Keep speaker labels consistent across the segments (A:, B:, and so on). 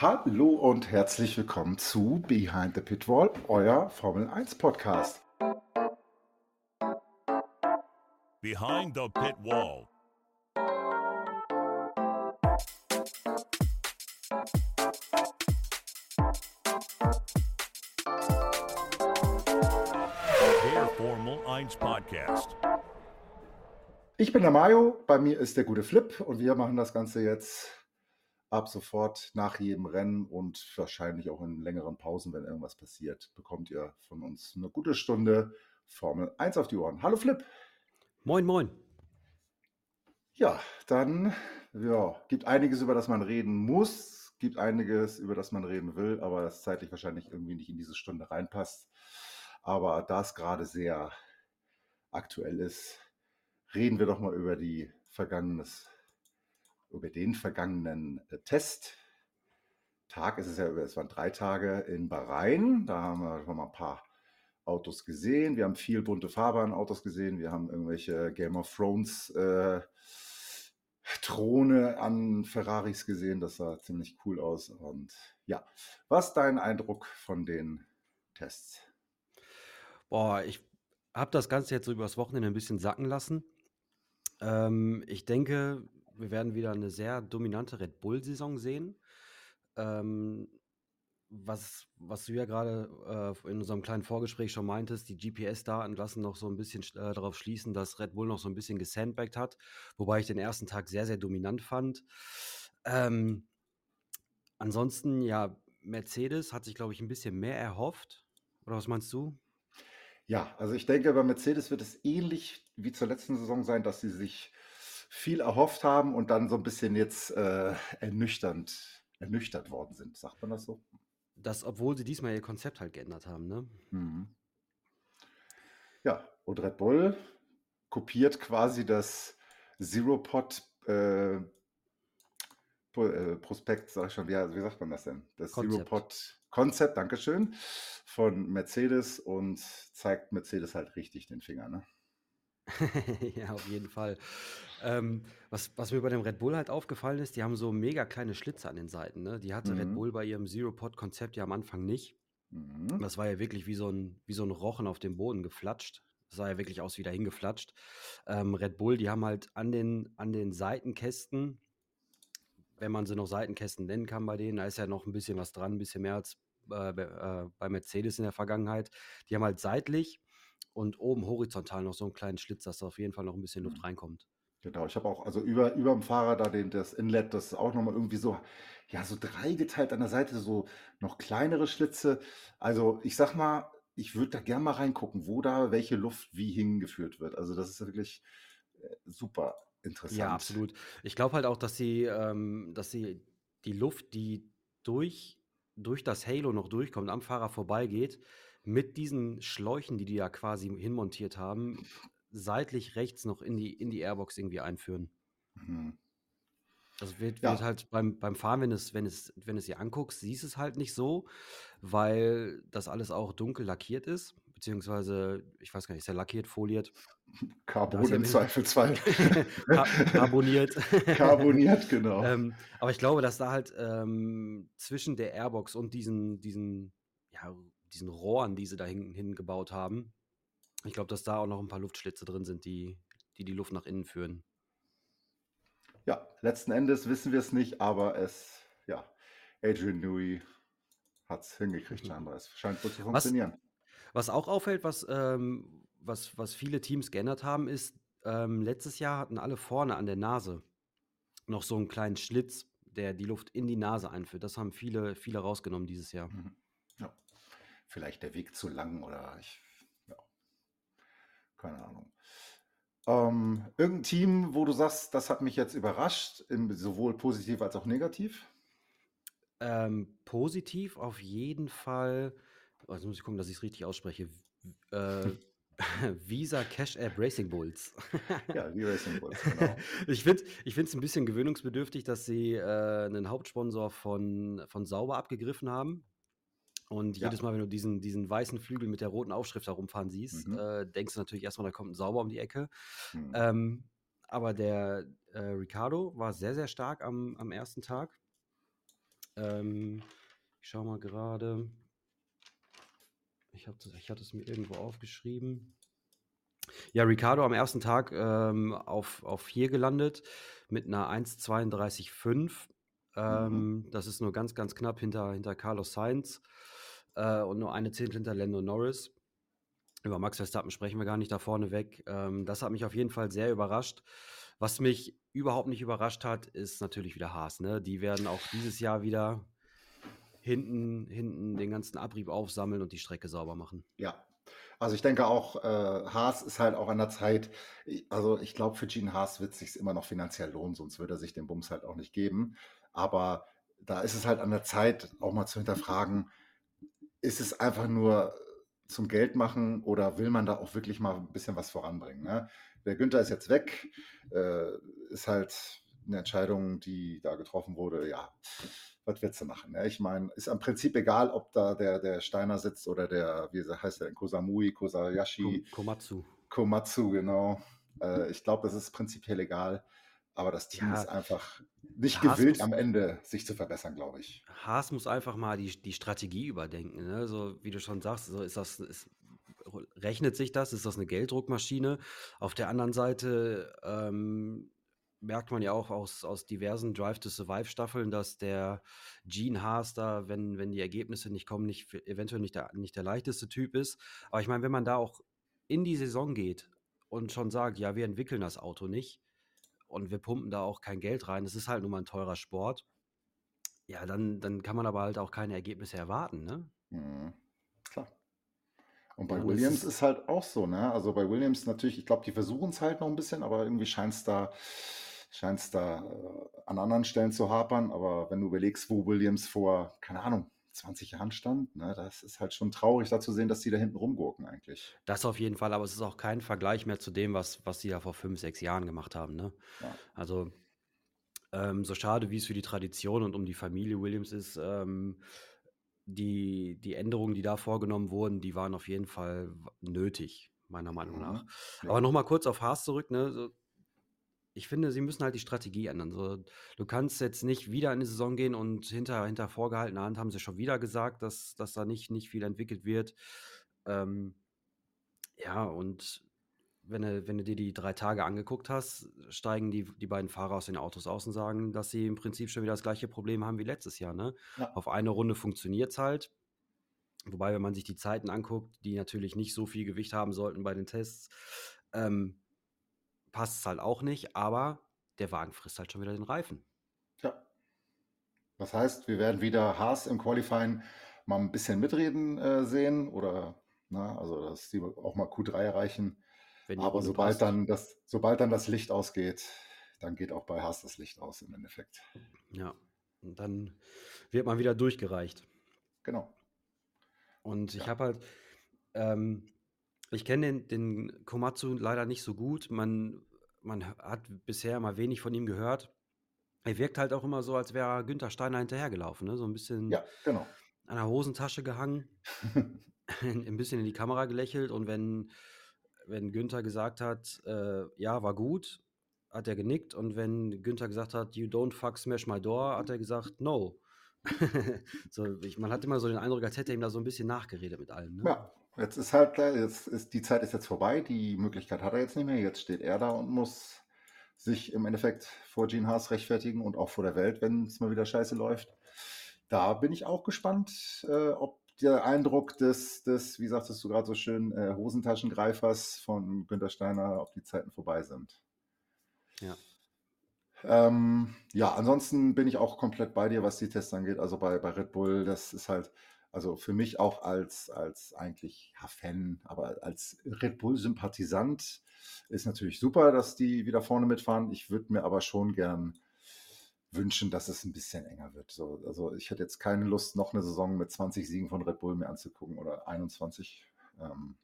A: Hallo und herzlich willkommen zu Behind the Pitwall, euer Formel 1 Podcast.
B: Behind the Pit Wall. Der Formel 1 Podcast.
A: Ich bin der Mario, bei mir ist der gute Flip und wir machen das Ganze jetzt ab sofort nach jedem Rennen und wahrscheinlich auch in längeren Pausen, wenn irgendwas passiert, bekommt ihr von uns eine gute Stunde Formel 1 auf die Ohren. Hallo Flip.
C: Moin, moin.
A: Ja, dann ja, gibt einiges, über das man reden muss, gibt einiges, über das man reden will, aber das zeitlich wahrscheinlich irgendwie nicht in diese Stunde reinpasst. Aber da es gerade sehr aktuell ist, reden wir doch mal über die vergangenes, über den vergangenen äh, Test. Tag ist es ja, es waren drei Tage in Bahrain. Da haben wir schon mal ein paar Autos gesehen. Wir haben viel bunte Farbe an Autos gesehen. Wir haben irgendwelche Game of Thrones äh, Throne an Ferraris gesehen. Das sah ziemlich cool aus. Und ja, was ist dein Eindruck von den Tests?
C: Boah, ich habe das Ganze jetzt so übers Wochenende ein bisschen sacken lassen. Ähm, ich denke, wir werden wieder eine sehr dominante Red Bull-Saison sehen. Ähm, was, was du ja gerade äh, in unserem kleinen Vorgespräch schon meintest, die GPS-Daten lassen noch so ein bisschen äh, darauf schließen, dass Red Bull noch so ein bisschen gesandbagged hat, wobei ich den ersten Tag sehr, sehr dominant fand. Ähm, ansonsten, ja, Mercedes hat sich, glaube ich, ein bisschen mehr erhofft. Oder was meinst du?
A: Ja, also ich denke, bei Mercedes wird es ähnlich wie zur letzten Saison sein, dass sie sich viel erhofft haben und dann so ein bisschen jetzt äh, ernüchternd, ernüchtert worden sind. Sagt man das so?
C: Das, obwohl sie diesmal ihr Konzept halt geändert haben, ne?
A: Mhm. Ja, und Red Bull kopiert quasi das Zero-Pod äh, äh, Prospekt, sag ich schon, wie, wie sagt man das denn? Das. Zero-Pod Konzept, Dankeschön, von Mercedes und zeigt Mercedes halt richtig den Finger, ne?
C: ja, auf jeden Fall. Ähm, was, was mir bei dem Red Bull halt aufgefallen ist, die haben so mega kleine Schlitze an den Seiten. Ne? Die hatte Red
A: Mhm.
C: Bull bei ihrem Zero-Pod-Konzept ja am Anfang nicht.
A: Mhm.
C: Das war ja wirklich wie so ein, wie so ein Rochen auf dem Boden geflatscht. Das sah ja wirklich aus wie dahin geflatscht. Ähm, Red Bull, die haben halt an den, an den Seitenkästen, wenn man sie noch Seitenkästen nennen kann bei denen, da ist ja noch ein bisschen was dran, ein bisschen mehr als äh, bei, äh, bei Mercedes in der Vergangenheit. Die haben halt seitlich und oben horizontal noch so einen kleinen Schlitz, dass da auf jeden Fall noch ein bisschen Luft
A: Mhm.
C: reinkommt.
A: Genau, ich habe auch, also über, über dem Fahrer da den, das Inlet, das ist auch nochmal irgendwie so, ja, so dreigeteilt an der Seite, so noch kleinere Schlitze. Also ich sag mal, ich würde da gern mal reingucken, wo da welche Luft wie hingeführt wird. Also das ist wirklich äh, super interessant.
C: Ja, absolut. Ich glaube halt auch, dass sie, ähm, dass sie die Luft, die durch, durch das Halo noch durchkommt, am Fahrer vorbeigeht, mit diesen Schläuchen, die die ja quasi hinmontiert haben, seitlich rechts noch in die, in die Airbox irgendwie einführen.
A: Mhm.
C: Das wird,
A: Ja.
C: wird halt beim, beim Fahren, wenn es, wenn es, wenn es dir anguckst, siehst es halt nicht so, weil das alles auch dunkel lackiert ist, beziehungsweise, ich weiß gar nicht, ist ja lackiert, foliert,
A: Carbon im Zweifelsfall.
C: Car- carboniert.
A: Carboniert, genau.
C: ähm, aber ich glaube, dass da halt ähm, zwischen der Airbox und diesen, diesen, ja, diesen Rohren, die sie da hinten hingebaut haben, ich glaube, dass da auch noch ein paar Luftschlitze drin sind, die die, die Luft nach innen führen.
A: Ja, letzten Endes wissen wir es nicht, aber es, ja, Adrian Newey hat es hingekriegt, scheinbar. Es scheint wohl zu
C: Mhm. Was-
A: funktionieren.
C: Was auch auffällt, was, ähm, was, was viele Teams geändert haben, ist, ähm, letztes Jahr hatten alle vorne an der Nase noch so einen kleinen Schlitz, der die Luft in die Nase einführt. Das haben viele, viele rausgenommen dieses Jahr.
A: Mhm. Ja. Vielleicht der Weg zu lang oder ich, keine Ahnung. Ähm, irgendein Team, wo du sagst, das hat mich jetzt überrascht, im, sowohl positiv als auch negativ?
C: Ähm, positiv auf jeden Fall. Jetzt muss ich gucken, dass ich es richtig ausspreche. Äh, Visa Cash App Racing Bulls.
A: Ja, die Racing Bulls, genau.
C: Ich finde es ein bisschen gewöhnungsbedürftig, dass sie äh, einen Hauptsponsor von, von Sauber abgegriffen haben. Und
A: Ja.
C: jedes Mal, wenn du diesen, diesen weißen Flügel mit der roten Aufschrift herumfahren siehst,
A: Mhm.
C: äh, denkst du natürlich erstmal, da kommt ein Sauber um die Ecke.
A: Hm.
C: Ähm, aber der äh, Ricardo war sehr, sehr stark am, am ersten Tag. Ähm, ich schau mal gerade. Ich, hab ich hatte es mir irgendwo aufgeschrieben. Ja, Ricardo am ersten Tag ähm, auf, auf 4 gelandet mit einer 1,32,5. Ähm,
A: Mhm.
C: Das ist nur ganz, ganz knapp hinter, hinter Carlos Sainz äh, und nur eine Zehntel hinter Lando Norris. Über Max Verstappen sprechen wir gar nicht da vorne weg. Ähm, das hat mich auf jeden Fall sehr überrascht. Was mich überhaupt nicht überrascht hat, ist natürlich wieder Haas. Ne? Die werden auch dieses Jahr wieder hinten, hinten den ganzen Abrieb aufsammeln und die Strecke sauber machen.
A: Ja, also ich denke auch, äh, Haas ist halt auch an der Zeit. Also ich glaube, für Gene Haas wird es sich immer noch finanziell lohnen, sonst würde er sich den Bums halt auch nicht geben. Aber da ist es halt an der Zeit, auch mal zu hinterfragen, ist es einfach nur zum Geld machen oder will man da auch wirklich mal ein bisschen was voranbringen? Ne? Der Günther ist jetzt weg, äh, ist halt eine Entscheidung, die da getroffen wurde. Ja, was willst du machen? Ne? Ich meine, ist am Prinzip egal, ob da der, der Steiner sitzt oder der, wie heißt der, Kosamui, Kosayashi,
C: Kom Komatsu.
A: Komatsu, genau. Äh, ich glaube, das ist prinzipiell egal. Aber das Team
C: Ja,
A: ist einfach nicht gewillt,
C: muss,
A: am Ende sich zu verbessern, glaube ich.
C: Haas muss einfach mal die, die Strategie überdenken. Ne? So wie du schon sagst, so ist das, ist, rechnet sich das? Ist das eine Gelddruckmaschine? Auf der anderen Seite ähm, merkt man ja auch aus, aus diversen Drive to Survive Staffeln, dass der Gene Haas da, wenn, wenn die Ergebnisse nicht kommen, nicht, eventuell nicht der, nicht der leichteste Typ ist. Aber ich meine, wenn man da auch in die Saison geht und schon sagt, ja, wir entwickeln das Auto nicht und wir pumpen da auch kein Geld rein, es ist halt nun mal ein teurer Sport, ja, dann, dann kann man aber halt auch keine Ergebnisse erwarten, ne?
A: Mhm. Klar. Und bei
C: Ja,
A: Williams
C: ist,
A: ist halt auch so, ne? Also bei Williams natürlich, ich glaube, die versuchen es halt noch ein bisschen, aber irgendwie scheint es da, scheint's da äh, an anderen Stellen zu hapern. Aber wenn du überlegst, wo Williams vor, keine Ahnung, 20 Jahren stand, ne, das ist halt schon traurig, da zu sehen, dass die da hinten rumgurken eigentlich.
C: das auf jeden Fall, aber es ist auch kein Vergleich mehr zu dem, was, was sie ja vor fünf, sechs Jahren gemacht haben, ne?
A: Ja.
C: Also, ähm, so schade, wie es für die Tradition und um die Familie Williams ist, ähm, die, die Änderungen, die da vorgenommen wurden, die waren auf jeden Fall nötig, meiner Meinung nach.
A: Mhm. Ja.
C: Aber nochmal kurz auf Haas zurück, ne? Ich finde, sie müssen halt die Strategie ändern. So, du kannst jetzt nicht wieder in die Saison gehen und hinter, hinter vorgehaltener Hand haben sie schon wieder gesagt, dass, dass da nicht, nicht viel entwickelt wird. Ähm, ja, und wenn du, wenn du dir die drei Tage angeguckt hast, steigen die, die beiden Fahrer aus den Autos aus und sagen, dass sie im Prinzip schon wieder das gleiche Problem haben wie letztes Jahr. Ne?
A: Ja.
C: Auf eine Runde funktioniert es halt. Wobei, wenn man sich die Zeiten anguckt, die natürlich nicht so viel Gewicht haben sollten bei den Tests, ähm, passt es halt auch nicht. Aber der Wagen frisst halt schon wieder den Reifen.
A: ja. Das heißt, wir werden wieder Haas im Qualifying mal ein bisschen mitreden äh, sehen oder, na, also dass die auch mal Q3 erreichen. Aber sobald
C: passt.
A: dann das, sobald dann das Licht ausgeht, dann geht auch bei Haas das Licht aus im Endeffekt.
C: Ja. Und dann wird man wieder durchgereicht.
A: Genau.
C: Und ich
A: Ja.
C: habe halt, ähm, ich kenne den, den Komatsu leider nicht so gut. Man, man hat bisher mal wenig von ihm gehört. Er wirkt halt auch immer so, als wäre er Günther Steiner hinterhergelaufen, ne? So ein bisschen
A: Ja, genau.
C: an der Hosentasche gehangen, ein bisschen in die Kamera gelächelt und wenn, wenn Günther gesagt hat, äh, ja, war gut, hat er genickt und wenn Günther gesagt hat, you don't fuck smash my door, hat er gesagt, no. so, ich, man hat immer so den Eindruck, als hätte er ihm da so ein bisschen nachgeredet mit allem. Ne?
A: Ja, jetzt ist halt klar, jetzt ist die Zeit ist jetzt vorbei, die Möglichkeit hat er jetzt nicht mehr. Jetzt steht er da und muss sich im Endeffekt vor Gene Haas rechtfertigen und auch vor der Welt, wenn es mal wieder scheiße läuft. Da bin ich auch gespannt, äh, ob der Eindruck des, des, wie sagtest du gerade so schön, äh, Hosentaschengreifers von Günter Steiner, ob die Zeiten vorbei sind.
C: Ja.
A: Ähm, ja, ansonsten bin ich auch komplett bei dir, was die Tests angeht. Also bei, bei Red Bull, das ist halt, also für mich auch als, als eigentlich ja, Fan, aber als Red Bull-Sympathisant ist natürlich super, dass die wieder vorne mitfahren. Ich würde mir aber schon gern wünschen, dass es ein bisschen enger wird. So, also ich hätte jetzt keine Lust, noch eine Saison mit 20 Siegen von Red Bull mir anzugucken oder 21. Ähm,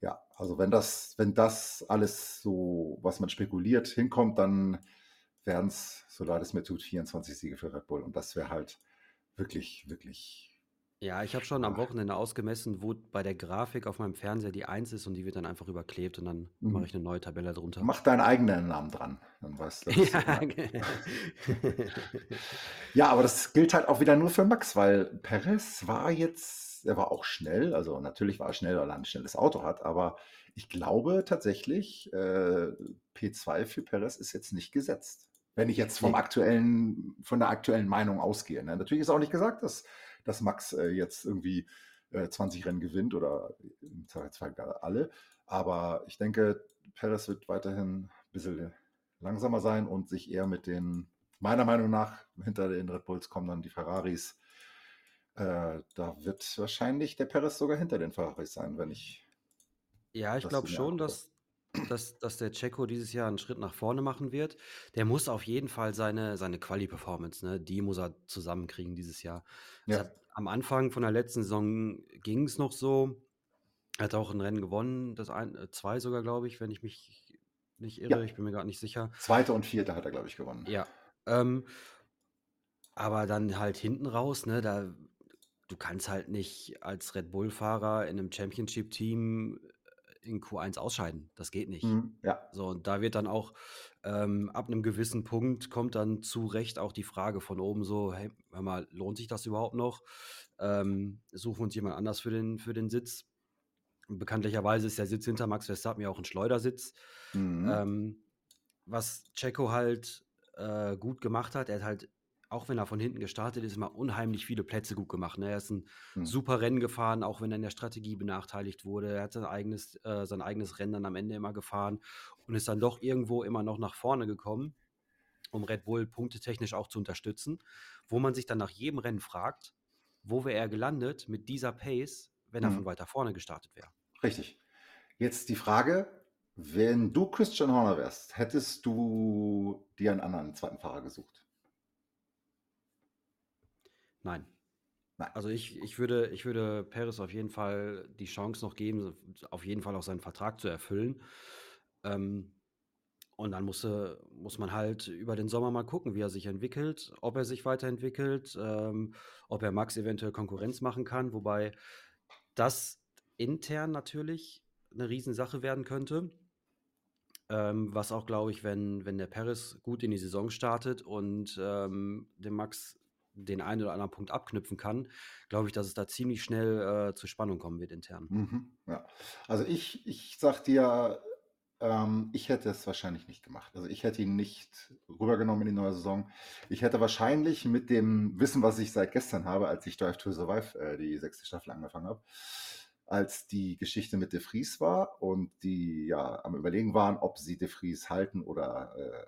A: ja, also wenn das, wenn das alles so, was man spekuliert, hinkommt, dann wären es, so leid es mir tut, 24 Siege für Red Bull. Und das wäre halt wirklich, wirklich
C: Ja, ich habe schon am Wochenende ausgemessen, wo bei der Grafik auf meinem Fernseher die 1 ist und die wird dann einfach überklebt und dann mache
A: mhm.
C: ich eine neue Tabelle drunter.
A: Mach deinen eigenen Namen dran. Dann weißt du,
C: Ja,
A: Ja, aber das gilt halt auch wieder nur für Max, weil Perez war jetzt, er war auch schnell, also natürlich war er schnell, weil er ein schnelles Auto hat, aber ich glaube tatsächlich, äh, P2 für Perez ist jetzt nicht gesetzt. Wenn ich jetzt vom aktuellen, von der aktuellen Meinung ausgehe. Ne? Natürlich ist auch nicht gesagt, dass, dass Max äh, jetzt irgendwie äh, 20 Rennen gewinnt oder im Zweifelsfall alle. Aber ich denke, Perez wird weiterhin ein bisschen langsamer sein und sich eher mit den, meiner Meinung nach, hinter den Red Bulls kommen dann die Ferraris. Äh, da wird wahrscheinlich der Perez sogar hinter den Ferraris sein, wenn ich
C: Ja, ich glaube schon, dass, dass, dass der Checo dieses Jahr einen Schritt nach vorne machen wird. Der muss auf jeden Fall seine, seine Quali-Performance, ne, die muss er zusammenkriegen dieses Jahr.
A: Ja.
C: hat, am Anfang von der letzten Saison ging es noch so. Er hat auch ein Rennen gewonnen, das ein, äh, zwei sogar, glaube ich, wenn ich mich nicht irre.
A: Ja.
C: Ich bin mir gerade nicht sicher.
A: Zweite und vierte hat er, glaube ich, gewonnen.
C: Ja. Ähm, aber dann halt hinten raus, ne, da du kannst halt nicht als Red Bull-Fahrer in einem Championship-Team in Q1 ausscheiden. Das geht nicht.
A: Mhm, ja.
C: So, und da wird dann auch ähm, ab einem gewissen Punkt kommt dann zu Recht auch die Frage von oben so, hey, hör mal, lohnt sich das überhaupt noch? Ähm, suchen wir uns jemand anders für den, für den Sitz? Bekanntlicherweise ist der Sitz hinter Max Verstappen ja auch ein Schleudersitz.
A: Mhm.
C: Ähm, was Checo halt äh, gut gemacht hat, er hat halt, auch wenn er von hinten gestartet ist, immer unheimlich viele Plätze gut gemacht. Ne? Er ist ein
A: Mhm.
C: super Rennen gefahren, auch wenn er in der Strategie benachteiligt wurde. Er hat sein eigenes, äh, sein eigenes Rennen dann am Ende immer gefahren und ist dann doch irgendwo immer noch nach vorne gekommen, um Red Bull punktetechnisch auch zu unterstützen, wo man sich dann nach jedem Rennen fragt, wo wäre er gelandet mit dieser Pace, wenn er
A: Mhm.
C: von weiter vorne gestartet wäre.
A: Richtig. Jetzt die Frage, wenn du Christian Horner wärst, hättest du dir einen anderen zweiten Fahrer gesucht?
C: Nein.
A: Nein.
C: Also ich, ich, würde, ich würde Perez auf jeden Fall die Chance noch geben, auf jeden Fall auch seinen Vertrag zu erfüllen. Ähm, und dann musste, muss man halt über den Sommer mal gucken, wie er sich entwickelt, ob er sich weiterentwickelt, ähm, ob er Max eventuell Konkurrenz machen kann, wobei das intern natürlich eine Riesensache werden könnte. Ähm, was auch, glaube ich, wenn, wenn der Perez gut in die Saison startet und ähm, dem Max den einen oder anderen Punkt abknüpfen kann, glaube ich, dass es da ziemlich schnell äh, zur Spannung kommen wird intern.
A: Mhm, ja. Also ich, ich sag dir, ähm, ich hätte es wahrscheinlich nicht gemacht. Also ich hätte ihn nicht rübergenommen in die neue Saison. Ich hätte wahrscheinlich mit dem Wissen, was ich seit gestern habe, als ich Drive to Survive äh, die sechste Staffel angefangen habe, als die Geschichte mit De Vries war und die ja am Überlegen waren, ob sie De Vries halten oder äh,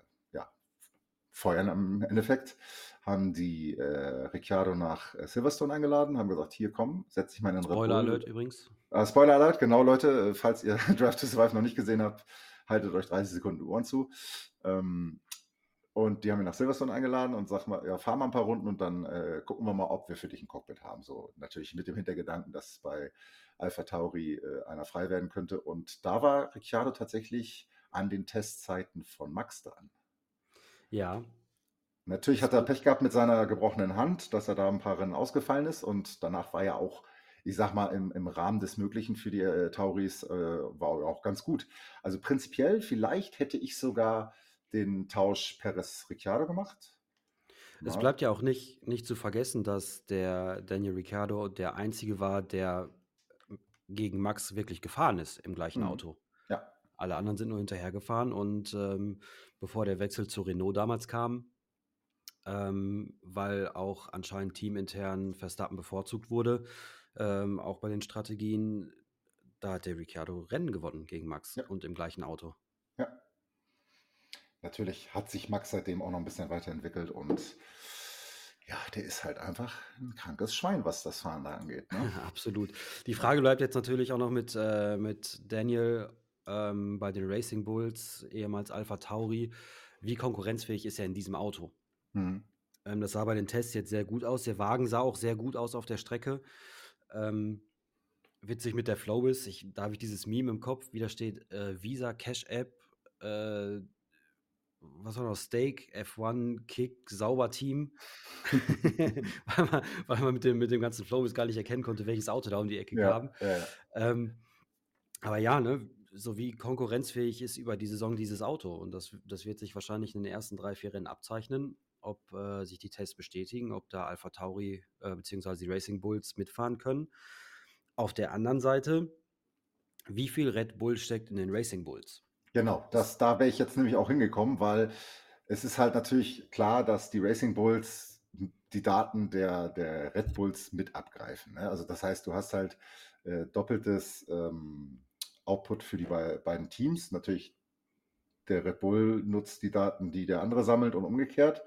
A: feuern im Endeffekt, haben die äh, Ricciardo nach äh, Silverstone eingeladen, haben gesagt, hier komm, setz dich mal in den
C: Spoiler. Alert übrigens.
A: Äh, Spoiler Alert, genau Leute, äh, falls ihr Drive to Survive noch nicht gesehen habt, haltet euch 30 Sekunden Ohren zu. Ähm, und die haben ihn nach Silverstone eingeladen und sagt mal, ja, fahr mal ein paar Runden und dann äh, gucken wir mal, ob wir für dich ein Cockpit haben. So natürlich mit dem Hintergedanken, dass bei Alpha Tauri äh, einer frei werden könnte. Und da war Ricciardo tatsächlich an den Testzeiten von Max dran.
C: Ja,
A: Natürlich hat er Pech gehabt mit seiner gebrochenen Hand, dass er da ein paar Rennen ausgefallen ist und danach war ja auch, ich sag mal, im, im Rahmen des Möglichen für die äh, Tauris äh, war er auch ganz gut. Also prinzipiell, vielleicht hätte ich sogar den Tausch Perez-Ricciardo gemacht.
C: es
A: Ja.
C: bleibt ja auch nicht, nicht zu vergessen, dass der Daniel Ricciardo der Einzige war, der gegen Max wirklich gefahren ist im gleichen
A: Mhm.
C: Auto. Alle anderen sind nur hinterhergefahren und ähm, bevor der Wechsel zu Renault damals kam, ähm, weil auch anscheinend teamintern Verstappen bevorzugt wurde, ähm, auch bei den Strategien, da hat der Ricciardo Rennen gewonnen gegen Max
A: ja,
C: und im gleichen Auto.
A: ja. Natürlich hat sich Max seitdem auch noch ein bisschen weiterentwickelt und ja, der ist halt einfach ein krankes Schwein, was das Fahren da angeht. Ne?
C: Absolut. Die Frage bleibt jetzt natürlich auch noch mit, äh, mit Daniel ähm, bei den Racing Bulls, ehemals Alpha Tauri. Wie konkurrenzfähig ist er in diesem Auto?
A: Mhm.
C: Ähm, das sah bei den Tests jetzt sehr gut aus. Der Wagen sah auch sehr gut aus auf der Strecke. Ähm, witzig mit der Flowbiz. Ich, da habe ich dieses Meme im Kopf, wie da steht, äh, Visa Cash App, äh, was war noch, Steak, F1, Kick, Sauber-Team, weil, man, weil man mit dem, mit dem ganzen Flow gar nicht erkennen konnte, welches Auto da um die Ecke
A: Ja,
C: kam.
A: ja.
C: Ähm, aber ja, ne, so wie konkurrenzfähig ist über die Saison dieses Auto. Und das, das wird sich wahrscheinlich in den ersten drei, vier Rennen abzeichnen, ob äh, sich die Tests bestätigen, ob da Alpha Tauri äh, bzw. die Racing Bulls mitfahren können. Auf der anderen Seite, wie viel Red Bull steckt in den Racing Bulls?
A: Genau, das, da wäre ich jetzt nämlich auch hingekommen, weil es ist halt natürlich klar, dass die Racing Bulls die Daten der, der Red Bulls mit abgreifen. Ne? Also das heißt, du hast halt äh, doppeltes ähm, Output für die bei, beiden Teams. Natürlich, der Red Bull nutzt die Daten, die der andere sammelt und umgekehrt.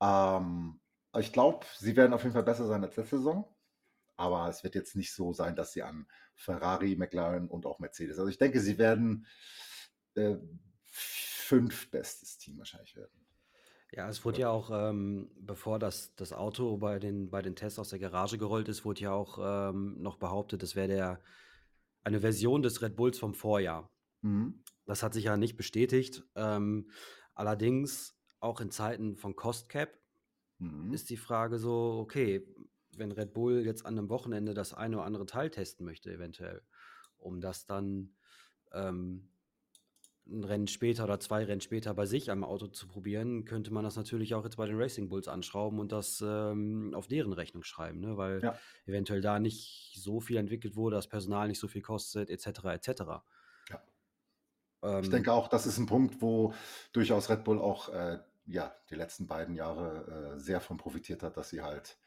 A: Ähm, ich glaube, sie werden auf jeden Fall besser sein als letzte Saison. Aber es wird jetzt nicht so sein, dass sie an Ferrari, McLaren und auch Mercedes. Also ich denke, sie werden äh, fünf bestes Team wahrscheinlich werden.
C: Ja, es wurde ja auch, ähm, bevor das, das Auto bei den, bei den Tests aus der Garage gerollt ist, wurde ja auch ähm, noch behauptet, das wäre der eine Version des Red Bulls vom Vorjahr.
A: Mhm.
C: Das hat sich ja nicht bestätigt. Ähm, allerdings auch in Zeiten von Cost Cap
A: Mhm.
C: ist die Frage so, okay, wenn Red Bull jetzt an einem Wochenende das eine oder andere Teil testen möchte, eventuell, um das dann ähm, ein Rennen später oder zwei Rennen später bei sich am Auto zu probieren, könnte man das natürlich auch jetzt bei den Racing Bulls anschrauben und das ähm, auf deren Rechnung schreiben, ne? weil
A: Ja.
C: eventuell da nicht so viel entwickelt wurde, das Personal nicht so viel kostet, etc. etc.
A: Ja.
C: Ähm,
A: Ich denke auch, das ist ein Punkt, wo durchaus Red Bull auch äh, ja, die letzten beiden Jahre äh, sehr von profitiert hat, dass sie halt,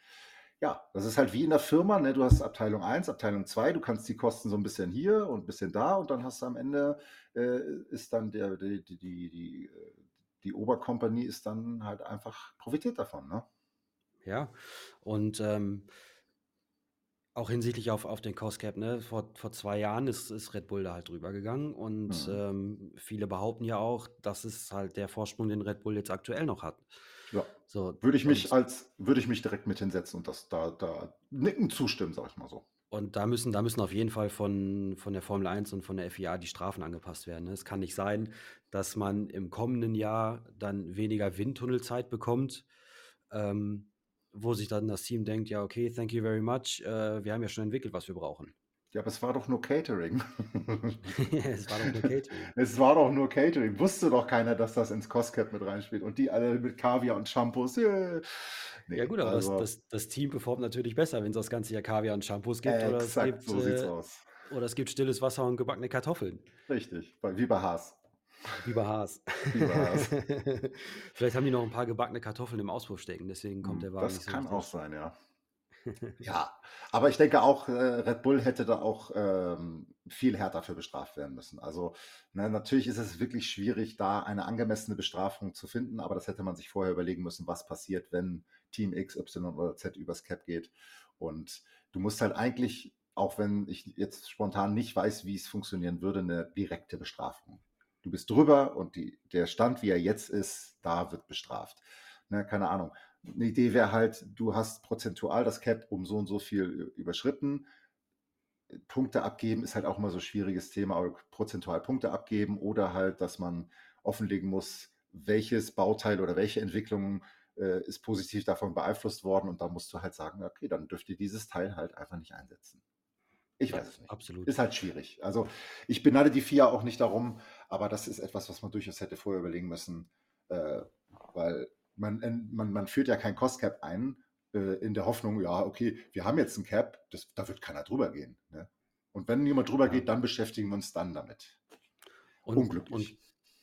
A: ja, das ist halt wie in der Firma, ne? du hast Abteilung 1, Abteilung 2, du kannst die Kosten so ein bisschen hier und ein bisschen da und dann hast du am Ende, äh, ist dann der, die, die, die, die, die Oberkompanie ist dann halt einfach profitiert davon. Ne?
C: Ja, und ähm, auch hinsichtlich auf, auf den Cost Cap, ne? Vor, vor zwei Jahren ist, ist Red Bull da halt drüber gegangen und
A: Mhm.
C: ähm, viele behaupten ja auch, das ist halt der Vorsprung, den Red Bull jetzt aktuell noch hat. So,
A: Würde ich mich als, würde ich mich direkt mit hinsetzen und das da, da nicken zustimmen, sag ich mal so.
C: und da müssen, da müssen auf jeden Fall von, von der Formel 1 und von der FIA die Strafen angepasst werden. Ne? Es kann nicht sein, dass man im kommenden Jahr dann weniger Windtunnelzeit bekommt, ähm, wo sich dann das Team denkt, ja, okay, thank you very much, äh, wir haben ja schon entwickelt, was wir brauchen.
A: Ja, aber es war doch nur Catering.
C: es war doch nur Catering.
A: Es war doch nur Catering. Wusste doch keiner, dass das ins Costcap mit reinspielt. Und die alle mit Kaviar und Shampoos. Yeah. Nee,
C: Ja gut, aber
A: also,
C: das, das, das Team performt natürlich besser, wenn es das ganze Jahr Kaviar und Shampoos gibt oder es
A: exakt
C: gibt,
A: so sieht's
C: äh,
A: aus.
C: oder es gibt stilles Wasser und gebackene Kartoffeln,
A: Richtig. Wie bei Haas.
C: wie bei Haas.
A: Wie bei Haas.
C: Vielleicht haben die noch ein paar gebackene Kartoffeln im Auspuff stecken, deswegen kommt
A: Hm,
C: der Wagen
A: Das kann auch sein, ja. Ja, aber ich denke auch, äh, Red Bull hätte da auch ähm, viel härter für bestraft werden müssen. Also ne, natürlich ist es wirklich schwierig, da eine angemessene Bestrafung zu finden, aber das hätte man sich vorher überlegen müssen, was passiert, wenn Team X, Y oder Z übers Cap geht. Und du musst halt eigentlich, auch wenn ich jetzt spontan nicht weiß, wie es funktionieren würde, eine direkte Bestrafung. Du bist drüber und die, der Stand, wie er jetzt ist, da wird bestraft. Ne, keine Ahnung. Eine Idee wäre halt, du hast prozentual das Cap um so und so viel überschritten. Punkte abgeben ist halt auch immer so ein schwieriges Thema, aber prozentual Punkte abgeben oder halt, dass man offenlegen muss, welches Bauteil oder welche Entwicklung äh, ist positiv davon beeinflusst worden und da musst du halt sagen, okay, dann dürft ihr dieses Teil halt einfach nicht einsetzen. Ich weiß es nicht.
C: absolut.
A: Ist halt schwierig. Also ich beneide die FIA auch nicht darum, aber das ist etwas, was man durchaus hätte vorher überlegen müssen, äh, weil man, man, man führt ja kein Cost Cap ein äh, in der Hoffnung, ja, okay, wir haben jetzt ein Cap, das, da wird keiner drüber gehen. Ne? Und wenn jemand drüber
C: Ja.
A: geht, dann beschäftigen wir uns dann damit.
C: Und,
A: Unglücklich.
C: und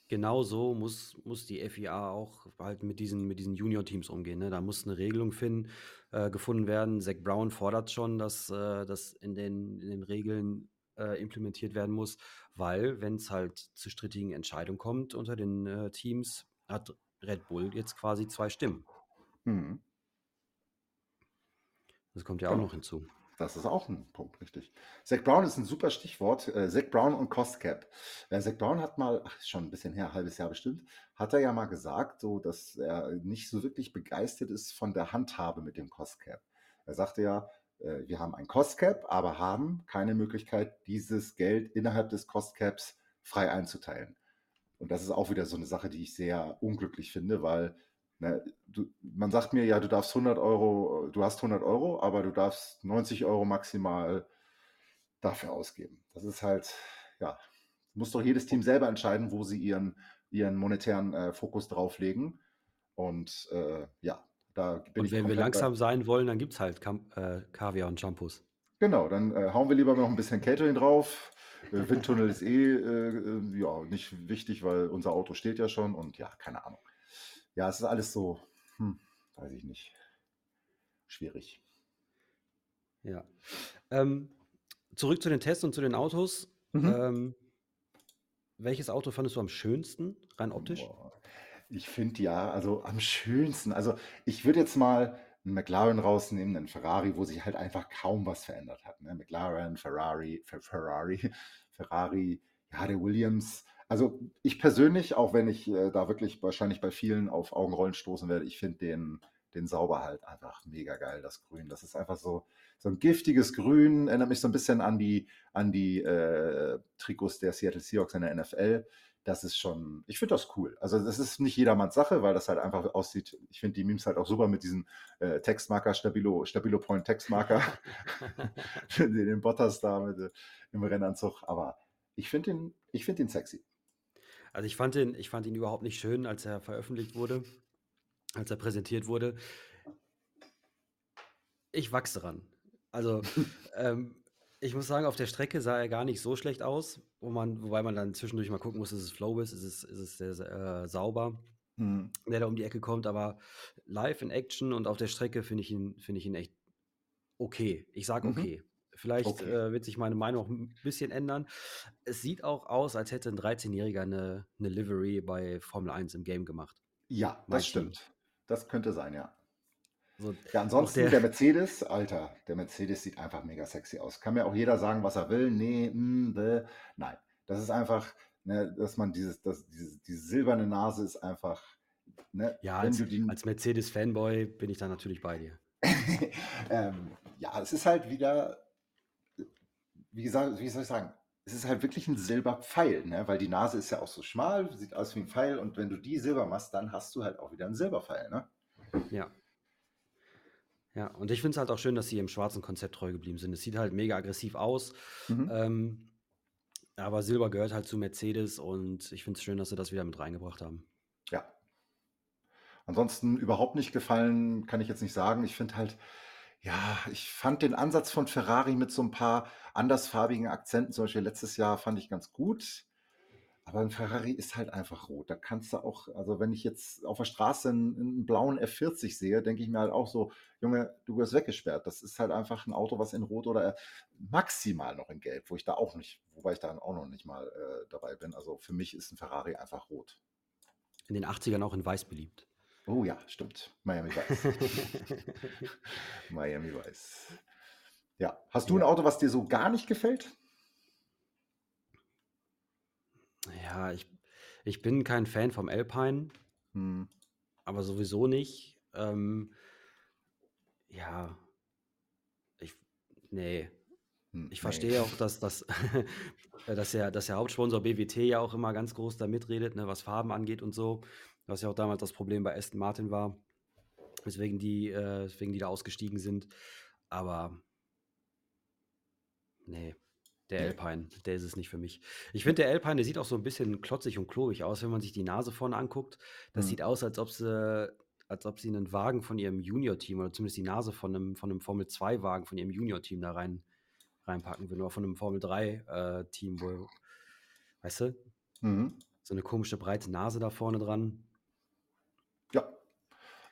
C: genau so muss, muss die FIA auch halt mit diesen, mit diesen Junior-Teams umgehen. Ne? Da muss eine Regelung finden, äh, gefunden werden. Zach Brown fordert schon, dass äh, das in den, in den Regeln äh, implementiert werden muss, weil wenn es halt zu strittigen Entscheidungen kommt unter den äh, Teams, hat Red Bull jetzt quasi zwei Stimmen.
A: Hm.
C: Das kommt ja auch
A: Genau.
C: noch hinzu.
A: Das ist auch ein Punkt, richtig. Zach Brown ist ein super Stichwort. Äh, Zach Brown und Cost Cap. Äh, Zach Brown hat mal, ach, schon ein bisschen her, ein halbes Jahr bestimmt, hat er ja mal gesagt, so, dass er nicht so wirklich begeistert ist von der Handhabe mit dem Cost Cap. Er sagte ja, äh, wir haben ein Cost Cap, aber haben keine Möglichkeit, dieses Geld innerhalb des Cost Caps frei einzuteilen. Und das ist auch wieder so eine Sache, die ich sehr unglücklich finde, weil ne, du, man sagt mir, ja, du darfst 100 Euro, du hast 100 Euro, aber du darfst 90 Euro maximal dafür ausgeben. Das ist halt, ja, muss doch jedes Team selber entscheiden, wo sie ihren, ihren monetären äh, Fokus drauflegen. Und äh, ja, da bin
C: Und
A: ich
C: wenn wir langsam sein wollen, dann gibt es halt Kam äh, Kaviar und Shampoos.
A: Genau, dann äh, hauen wir lieber noch ein bisschen Catering drauf. Windtunnel ist eh äh, ja, nicht wichtig, weil unser Auto steht ja schon und ja, keine Ahnung. Ja, es ist alles so, hm, weiß ich nicht, schwierig.
C: Ja. Ähm, zurück zu den Tests und zu den Autos.
A: Mhm.
C: Ähm, welches Auto fandest du am schönsten, rein optisch?
A: Boah. Ich finde ja, also am schönsten, also ich würde jetzt mal einen McLaren rausnehmen, einen Ferrari, wo sich halt einfach kaum was verändert hat. Ne? McLaren, Ferrari, Fer- Ferrari, Ferrari, ja, der Williams. Also ich persönlich, auch wenn ich äh, da wirklich wahrscheinlich bei vielen auf Augenrollen stoßen werde, ich finde den, den Sauber halt einfach mega geil, das Grün. Das ist einfach so, so ein giftiges Grün, erinnert mich so ein bisschen an die, an die äh, Trikots der Seattle Seahawks in der NFL. Das ist schon, ich finde das cool. Also das ist nicht jedermanns Sache, weil das halt einfach aussieht. Ich finde die Memes halt auch super mit diesem äh, Textmarker, Stabilo, Stabilo Point Textmarker, den Bottas da mit, äh, im Rennanzug. Aber ich finde den, ich finde den sexy.
C: Also ich fand ihn, ich fand ihn überhaupt nicht schön, als er veröffentlicht wurde, als er präsentiert wurde. Ich wachse dran. Also ähm, ich muss sagen, auf der Strecke sah er gar nicht so schlecht aus, wo man, wobei man dann zwischendurch mal gucken muss, ist es Flowbiz, ist es, ist es sehr, äh, sauber,
A: Hm.
C: der da um die Ecke kommt, aber live in Action und auf der Strecke finde ich ihn, finde ich ihn echt okay. Ich sage
A: Mhm.
C: okay. Vielleicht
A: Okay.
C: äh, wird sich meine Meinung auch ein bisschen ändern. Es sieht auch aus, als hätte ein 13-Jähriger eine, eine Livery bei Formel 1 im Game gemacht.
A: Ja, das stimmt. Das könnte sein, ja.
C: So,
A: Ja, ansonsten
C: der,
A: der Mercedes, Alter, der Mercedes sieht einfach mega sexy aus. Kann mir auch jeder sagen, was er will. Nee, mm, bäh. nein. Das ist einfach, ne, dass man dieses, das, diese, diese silberne Nase ist einfach, ne,
C: ja, als, als Mercedes-Fanboy bin ich da natürlich bei dir.
A: ähm, ja, es ist halt wieder, wie gesagt, wie soll ich sagen, es ist halt wirklich ein Silberpfeil, ne? weil die Nase ist ja auch so schmal, sieht aus wie ein Pfeil und wenn du die silber machst, dann hast du halt auch wieder einen Silberpfeil, ne?
C: Ja. Ja, und ich finde es halt auch schön, dass sie im schwarzen Konzept treu geblieben sind. Es sieht halt mega aggressiv aus,
A: Mhm.
C: ähm, aber Silber gehört halt zu Mercedes und ich finde es schön, dass sie das wieder mit reingebracht haben.
A: Ja. Ansonsten überhaupt nicht gefallen, kann ich jetzt nicht sagen. Ich finde halt, ja, ich fand den Ansatz von Ferrari mit so ein paar andersfarbigen Akzenten, zum Beispiel letztes Jahr, fand ich ganz gut. Aber ein Ferrari ist halt einfach rot. Da kannst du auch, also wenn ich jetzt auf der Straße einen, einen blauen F40 sehe, denke ich mir halt auch so, Junge, du wirst weggesperrt. Das ist halt einfach ein Auto, was in Rot oder maximal noch in Gelb, wo ich da auch nicht, wobei ich da auch noch nicht mal äh, dabei bin. Also für mich ist ein Ferrari einfach rot.
C: In den 80ern auch in Weiß beliebt.
A: Oh ja, stimmt. Miami Vice. Miami Vice. Ja. Hast du ein
C: Ja.
A: Auto, was dir so gar nicht gefällt?
C: Ja, ich, ich bin kein Fan vom Alpine,
A: Hm.
C: aber sowieso nicht. Ähm, ja, ich, nee.
A: Hm,
C: Ich
A: nee.
C: verstehe auch, dass, dass, äh, dass, der, dass der Hauptsponsor BWT ja auch immer ganz groß da mitredet, ne, was Farben angeht und so. Was ja auch damals das Problem bei Aston Martin war, weswegen die, äh, weswegen die da ausgestiegen sind. Aber nee, der. Alpine, der ist es nicht für mich. Ich finde, der Alpine, der sieht auch so ein bisschen klotzig und klobig aus, wenn man sich die Nase vorne anguckt. Das
A: Hm.
C: sieht aus, als ob sie, als ob sie einen Wagen von ihrem Junior-Team oder zumindest die Nase von einem, von einem Formel-2-Wagen von ihrem Junior-Team da rein, reinpacken würden oder von einem Formel-3-Team, wo, weißt du,
A: Mhm.
C: so eine komische breite Nase da vorne dran.
A: Ja.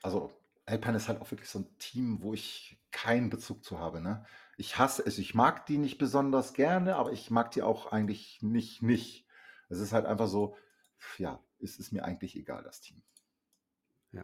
A: Also Alpine ist halt auch wirklich so ein Team, wo ich keinen Bezug zu habe. Ne? Ich hasse es. Ich mag die nicht besonders gerne, aber ich mag die auch eigentlich nicht, nicht. Es ist halt einfach so, ja, es ist mir eigentlich egal, das Team.
C: Ja.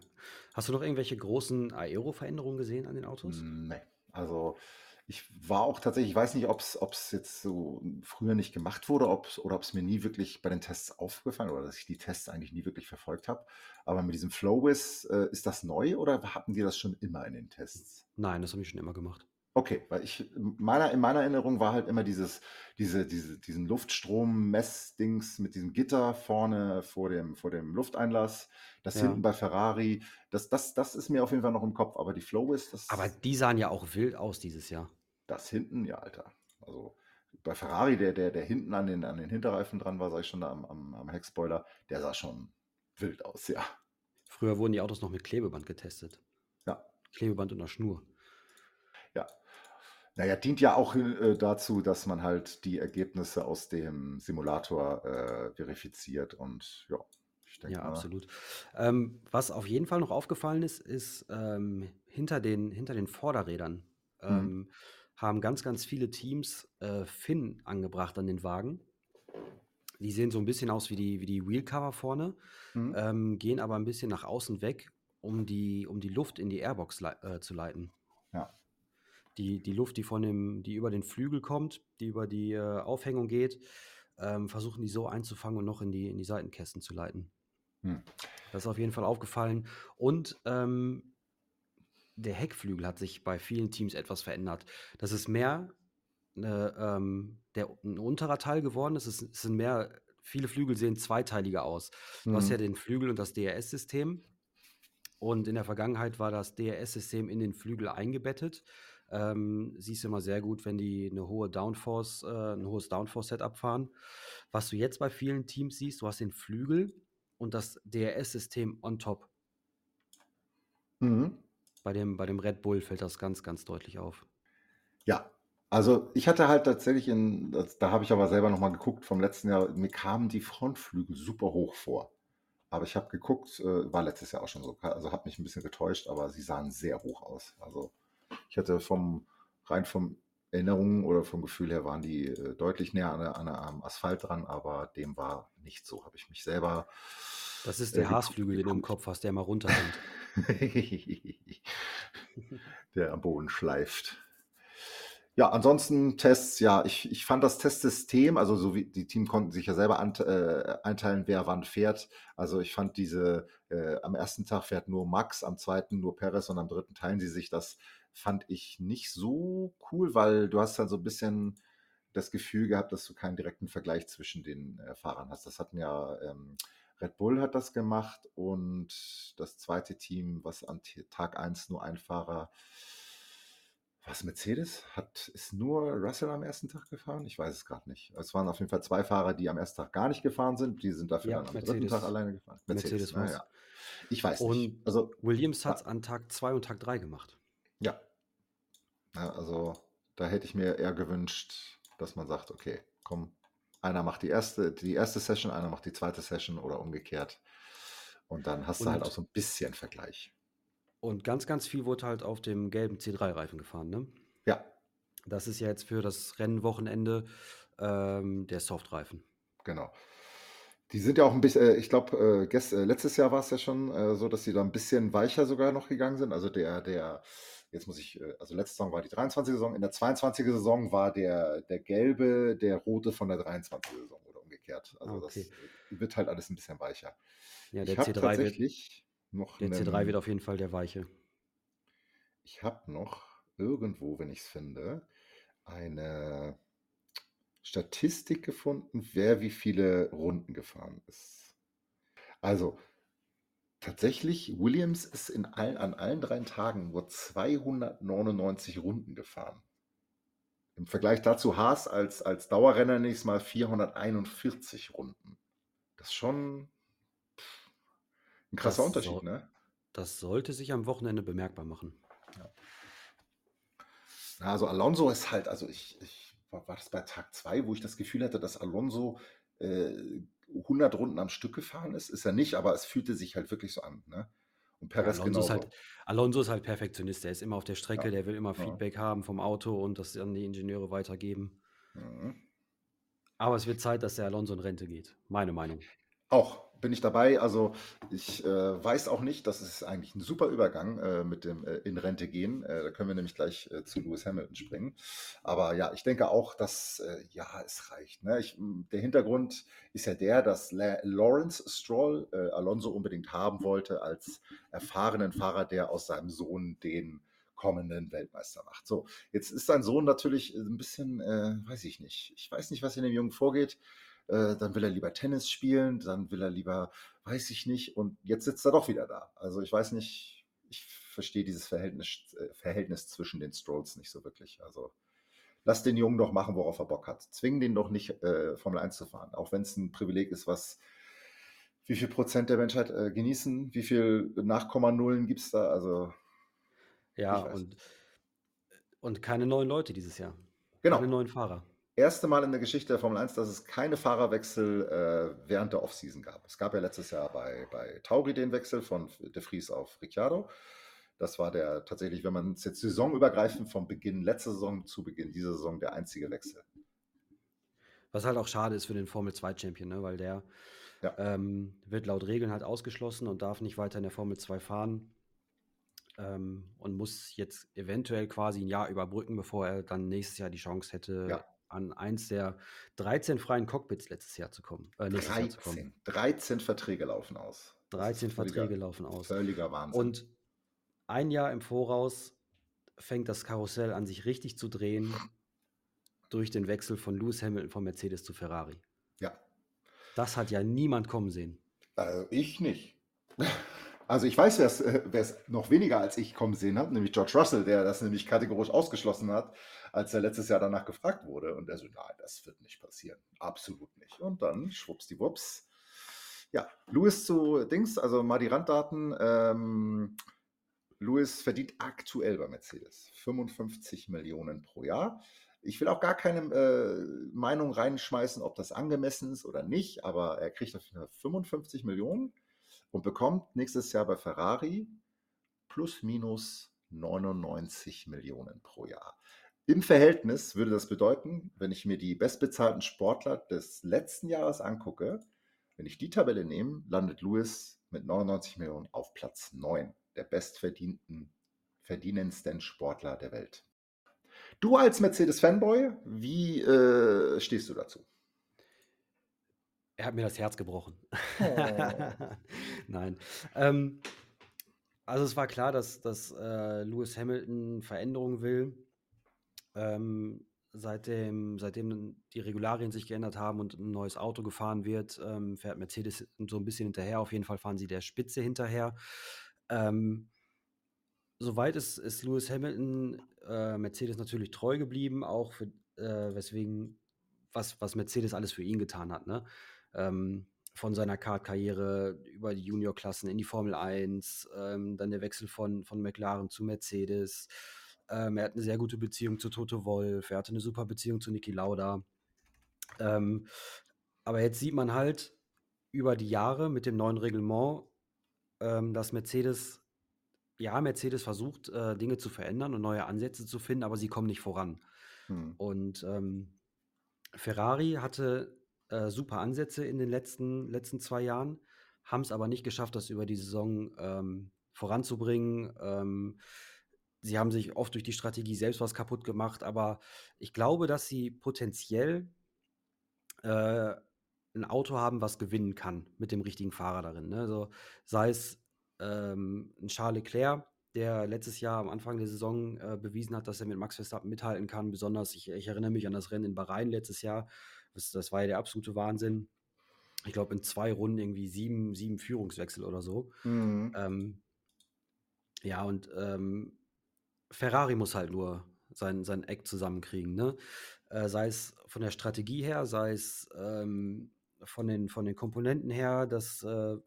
C: Hast du noch irgendwelche großen Aero-Veränderungen gesehen an den Autos?
A: Nee. Also ich war auch tatsächlich, ich weiß nicht, ob es jetzt so früher nicht gemacht wurde ob's, oder ob es mir nie wirklich bei den Tests aufgefallen oder dass ich die Tests eigentlich nie wirklich verfolgt habe. Aber mit diesem Flowbiz, äh, ist das neu oder hatten die das schon immer in den Tests?
C: Nein, das habe ich schon immer gemacht.
A: Okay, weil ich meiner, in meiner Erinnerung war halt immer dieses, diese, diese, diesen Luftstrom-Messdings mit diesem Gitter vorne vor dem, vor dem Lufteinlass, das
C: Ja.
A: hinten bei Ferrari, das, das, das ist mir auf jeden Fall noch im Kopf, aber die Flow ist das,
C: Aber die sahen ja auch wild aus dieses Jahr.
A: das hinten, ja, Alter. Also bei Ferrari, der, der, der hinten an den, an den Hinterreifen dran war, sag ich schon, da am, am, am Heckspoiler, der sah schon wild aus, ja.
C: Früher wurden die Autos noch mit Klebeband getestet.
A: Ja.
C: Klebeband und einer Schnur.
A: Ja. Naja, dient ja auch äh, dazu, dass man halt die Ergebnisse aus dem Simulator äh, verifiziert und ja, ich denke
C: Ja,
A: mal.
C: absolut. Ähm, was auf jeden Fall noch aufgefallen ist, ist ähm, hinter den, hinter den Vorderrädern
A: Mhm.
C: ähm, haben ganz, ganz viele Teams äh, Finn angebracht an den Wagen. Die sehen so ein bisschen aus wie die, wie die Wheelcover vorne,
A: Mhm.
C: ähm, gehen aber ein bisschen nach außen weg, um die, um die Luft in die Airbox lei äh, zu leiten.
A: Ja.
C: Die, die Luft, die von dem, die über den Flügel kommt, die über die äh, Aufhängung geht, ähm, versuchen die so einzufangen und noch in die, in die Seitenkästen zu leiten.
A: Hm.
C: Das ist auf jeden Fall aufgefallen. Und ähm, der Heckflügel hat sich bei vielen Teams etwas verändert. Das ist mehr eine, ähm, der, ein unterer Teil geworden. Es, ist, es sind mehr, viele Flügel sehen zweiteiliger aus. Du hast ja
A: Mhm.
C: den Flügel und das DRS-System. Und in der Vergangenheit war das DRS-System in den Flügel eingebettet. Ähm, siehst du immer sehr gut, wenn die eine hohe Downforce, äh, ein hohes Downforce-Setup fahren. Was du jetzt bei vielen Teams siehst, du hast den Flügel und das DRS-System on top.
A: Mhm.
C: Bei dem, bei dem Red Bull fällt das ganz, ganz deutlich auf.
A: Ja, also ich hatte halt tatsächlich in, da habe ich aber selber nochmal geguckt vom letzten Jahr, mir kamen die Frontflügel super hoch vor. Aber ich habe geguckt, äh, war letztes Jahr auch schon so, also hat mich ein bisschen getäuscht, aber sie sahen sehr hoch aus. Also ich hatte vom, rein vom Erinnerungen oder vom Gefühl her waren die äh, deutlich näher an, an, am Asphalt dran, aber dem war nicht so. Habe ich mich selber
C: Das ist
A: äh,
C: der
A: geguckt,
C: Haasflügel, den du im. Kopf hast, der mal runterkommt.
A: der am Boden schleift. Ja, ansonsten Tests, ja, ich, ich fand das Testsystem, also so wie die Team konnten sich ja selber ant, äh, einteilen, wer wann fährt. Also ich fand diese, äh, am ersten Tag fährt nur Max, am zweiten nur Perez und am dritten teilen sie sich. Das fand ich nicht so cool, weil du hast dann so ein bisschen das Gefühl gehabt, dass du keinen direkten Vergleich zwischen den äh, Fahrern hast. Das hatten ja ähm, Red Bull hat das gemacht und das zweite Team, was an Tag 1 nur ein Fahrer, was Mercedes, hat, ist nur Russell am ersten Tag gefahren? Ich weiß es gerade nicht. Es waren auf jeden Fall zwei Fahrer, die am ersten Tag gar nicht gefahren sind. Die sind dafür
C: Ja,
A: dann am dritten
C: Mercedes.
A: Tag alleine gefahren.
C: Mercedes
A: na
C: war's.
A: ja. Ich weiß nicht.
C: Und
A: Also,
C: Williams hat es an Tag 2 und Tag 3 gemacht.
A: Ja. ja. Also, da hätte ich mir eher gewünscht, dass man sagt, okay, komm, einer macht die erste, die erste Session, einer macht die zweite Session oder umgekehrt. Und dann hast du halt
C: Und-
A: auch so ein bisschen Vergleich.
C: Und ganz, ganz viel wurde halt auf dem gelben C3-Reifen gefahren. Ne?
A: Ja,
C: Das ist ja jetzt für das Rennwochenende ähm, der Softreifen.
A: Genau. Die sind ja auch ein bisschen, äh, ich glaube, äh, äh, letztes Jahr war es ja schon äh, so, dass sie da ein bisschen weicher sogar noch gegangen sind. Also der, der, jetzt muss ich, äh, also letzte Saison war die 23. Saison, in der 22. Saison war der, der gelbe, der rote von der 23. Saison oder umgekehrt. Also
C: Ah, okay.
A: das wird halt alles ein bisschen weicher.
C: Ja,
A: ich
C: der
A: habe
C: C3 wird,
A: tatsächlich noch
C: der
A: einen,
C: C3 wird auf jeden Fall der weiche.
A: ich habe noch irgendwo, wenn ich es finde, eine Statistik gefunden, wer wie viele Runden gefahren ist. Also tatsächlich, Williams ist in allen, an allen drei Tagen nur 299 Runden gefahren. Im Vergleich dazu Haas als, als Dauerrenner nächstes Mal 441 Runden. Das ist schon ein krasser
C: Das
A: Unterschied,
C: soll-
A: ne?
C: Das sollte sich am Wochenende bemerkbar machen.
A: Ja, Also Alonso ist halt, also ich, ich war, war das bei Tag 2, wo ich das Gefühl hatte, dass Alonso äh, 100 Runden am Stück gefahren ist. Ist er nicht, aber es fühlte sich halt wirklich so an. Ne? Und
C: Ja,
A: Perez
C: Alonso, ist halt, Alonso ist halt Perfektionist. Der ist immer auf der Strecke,
A: Ja.
C: der will immer
A: Ja.
C: Feedback haben vom Auto und das an die Ingenieure weitergeben.
A: Mhm.
C: Aber es wird Zeit, dass der Alonso in Rente geht. Meine Meinung.
A: Auch bin ich dabei. Also ich äh, weiß auch nicht, das ist eigentlich ein super Übergang äh, mit dem äh, in Rente gehen. Äh, da können wir nämlich gleich äh, zu Lewis Hamilton springen. Aber ja, ich denke auch, dass äh, ja, es reicht. Ne? Ich, der Hintergrund ist ja der, dass La Lawrence Stroll Alonso unbedingt haben wollte als erfahrenen Fahrer, der aus seinem Sohn den kommenden Weltmeister macht. So, jetzt ist sein Sohn natürlich ein bisschen, weiß ich nicht. Ich weiß nicht, was in dem Jungen vorgeht. Äh, dann will er lieber Tennis spielen, dann will er lieber, weiß ich nicht. Und jetzt sitzt er doch wieder da. Also ich weiß nicht, ich verstehe dieses Verhältnis, äh, Verhältnis zwischen den Strolls nicht so wirklich. Also lass den Jungen doch machen, worauf er Bock hat. Zwing den doch nicht, äh, Formel 1 zu fahren. Auch wenn es ein Privileg ist, was wie viel Prozent der Menschheit äh, genießen, wie viel Nachkommanullen gibt es da? Also
C: ja, und, und keine neuen Leute dieses Jahr.
A: Genau.
C: Keine neuen Fahrer.
A: Erste Mal in der Geschichte der Formel 1, dass es keine Fahrerwechsel äh, während der Offseason gab. Es gab ja letztes Jahr bei, bei Tauri den Wechsel von De Vries auf Ricciardo. Das war der tatsächlich, wenn man es jetzt saisonübergreifend vom Beginn letzter Saison zu Beginn dieser Saison der einzige Wechsel.
C: Was halt auch schade ist für den Formel 2 Champion, ne? weil der ja. ähm, wird laut Regeln halt ausgeschlossen und darf nicht weiter in der Formel 2 fahren ähm, und muss jetzt eventuell quasi ein Jahr überbrücken, bevor er dann nächstes Jahr die Chance hätte, ja. An eins der 13 freien Cockpits letztes Jahr zu kommen.
A: Äh, 13, Jahr zu kommen. 13 Verträge laufen aus.
C: 13 Verträge laufen aus.
A: Völliger Wahnsinn.
C: Und ein Jahr im Voraus fängt das Karussell an, sich richtig zu drehen durch den Wechsel von Lewis Hamilton von Mercedes zu Ferrari.
A: Ja.
C: Das hat ja niemand kommen sehen.
A: Also ich nicht. Also ich weiß, wer es noch weniger als ich kommen sehen hat, nämlich George Russell, der das nämlich kategorisch ausgeschlossen hat, als er letztes Jahr danach gefragt wurde. Und er so, nein, das wird nicht passieren. Absolut nicht. Und dann schwuppsdiwupps. Ja, Lewis zu Dings, also mal die Randdaten. Ähm, Lewis verdient aktuell bei Mercedes 55 Millionen pro Jahr. Ich will auch gar keine äh, Meinung reinschmeißen, ob das angemessen ist oder nicht, aber er kriegt dafür 55 Millionen und bekommt nächstes Jahr bei Ferrari plus minus 99 Millionen pro Jahr. Im Verhältnis würde das bedeuten, wenn ich mir die bestbezahlten Sportler des letzten Jahres angucke, wenn ich die Tabelle nehme, landet Lewis mit 99 Millionen auf Platz 9 der bestverdienten, verdienendsten Sportler der Welt. Du als Mercedes-Fanboy, wie äh, stehst du dazu?
C: Er hat mir das Herz gebrochen. Oh. Nein. Ähm, also es war klar, dass, dass äh, Lewis Hamilton Veränderungen will. Ähm, seitdem, seitdem die Regularien sich geändert haben und ein neues Auto gefahren wird, ähm, fährt Mercedes so ein bisschen hinterher. Auf jeden Fall fahren sie der Spitze hinterher. Ähm, soweit ist, ist Lewis Hamilton äh, Mercedes natürlich treu geblieben, auch für, äh, weswegen, was, was Mercedes alles für ihn getan hat. Ne? Ähm, von seiner Kart-Karriere über die Junior-Klassen in die Formel 1, ähm, dann der Wechsel von, von McLaren zu Mercedes. Ähm, er hat eine sehr gute Beziehung zu Toto Wolf, er hatte eine super Beziehung zu Niki Lauda. Ähm, aber jetzt sieht man halt über die Jahre mit dem neuen Reglement, ähm, dass Mercedes, ja, Mercedes versucht, äh, Dinge zu verändern und neue Ansätze zu finden, aber sie kommen nicht voran. Hm. Und ähm, Ferrari hatte äh, super Ansätze in den letzten, letzten zwei Jahren, haben es aber nicht geschafft, das über die Saison ähm, voranzubringen. Ähm, sie haben sich oft durch die Strategie selbst was kaputt gemacht, aber ich glaube, dass sie potenziell äh, ein Auto haben, was gewinnen kann mit dem richtigen Fahrer darin. Ne? Also sei es ähm, ein Charles Leclerc, der letztes Jahr am Anfang der Saison äh, bewiesen hat, dass er mit Max Verstappen mithalten kann. Besonders, ich, ich, erinnere mich an das Rennen in Bahrain letztes Jahr. Das, das war ja der absolute Wahnsinn. Ich glaube, in zwei Runden irgendwie sieben, sieben Führungswechsel oder so. Mhm. Ähm, ja, und ähm, Ferrari muss halt nur sein, sein Eck zusammenkriegen. Ne? Äh, sei es von der Strategie her, sei es ähm, von den, von den Komponenten her, dass äh,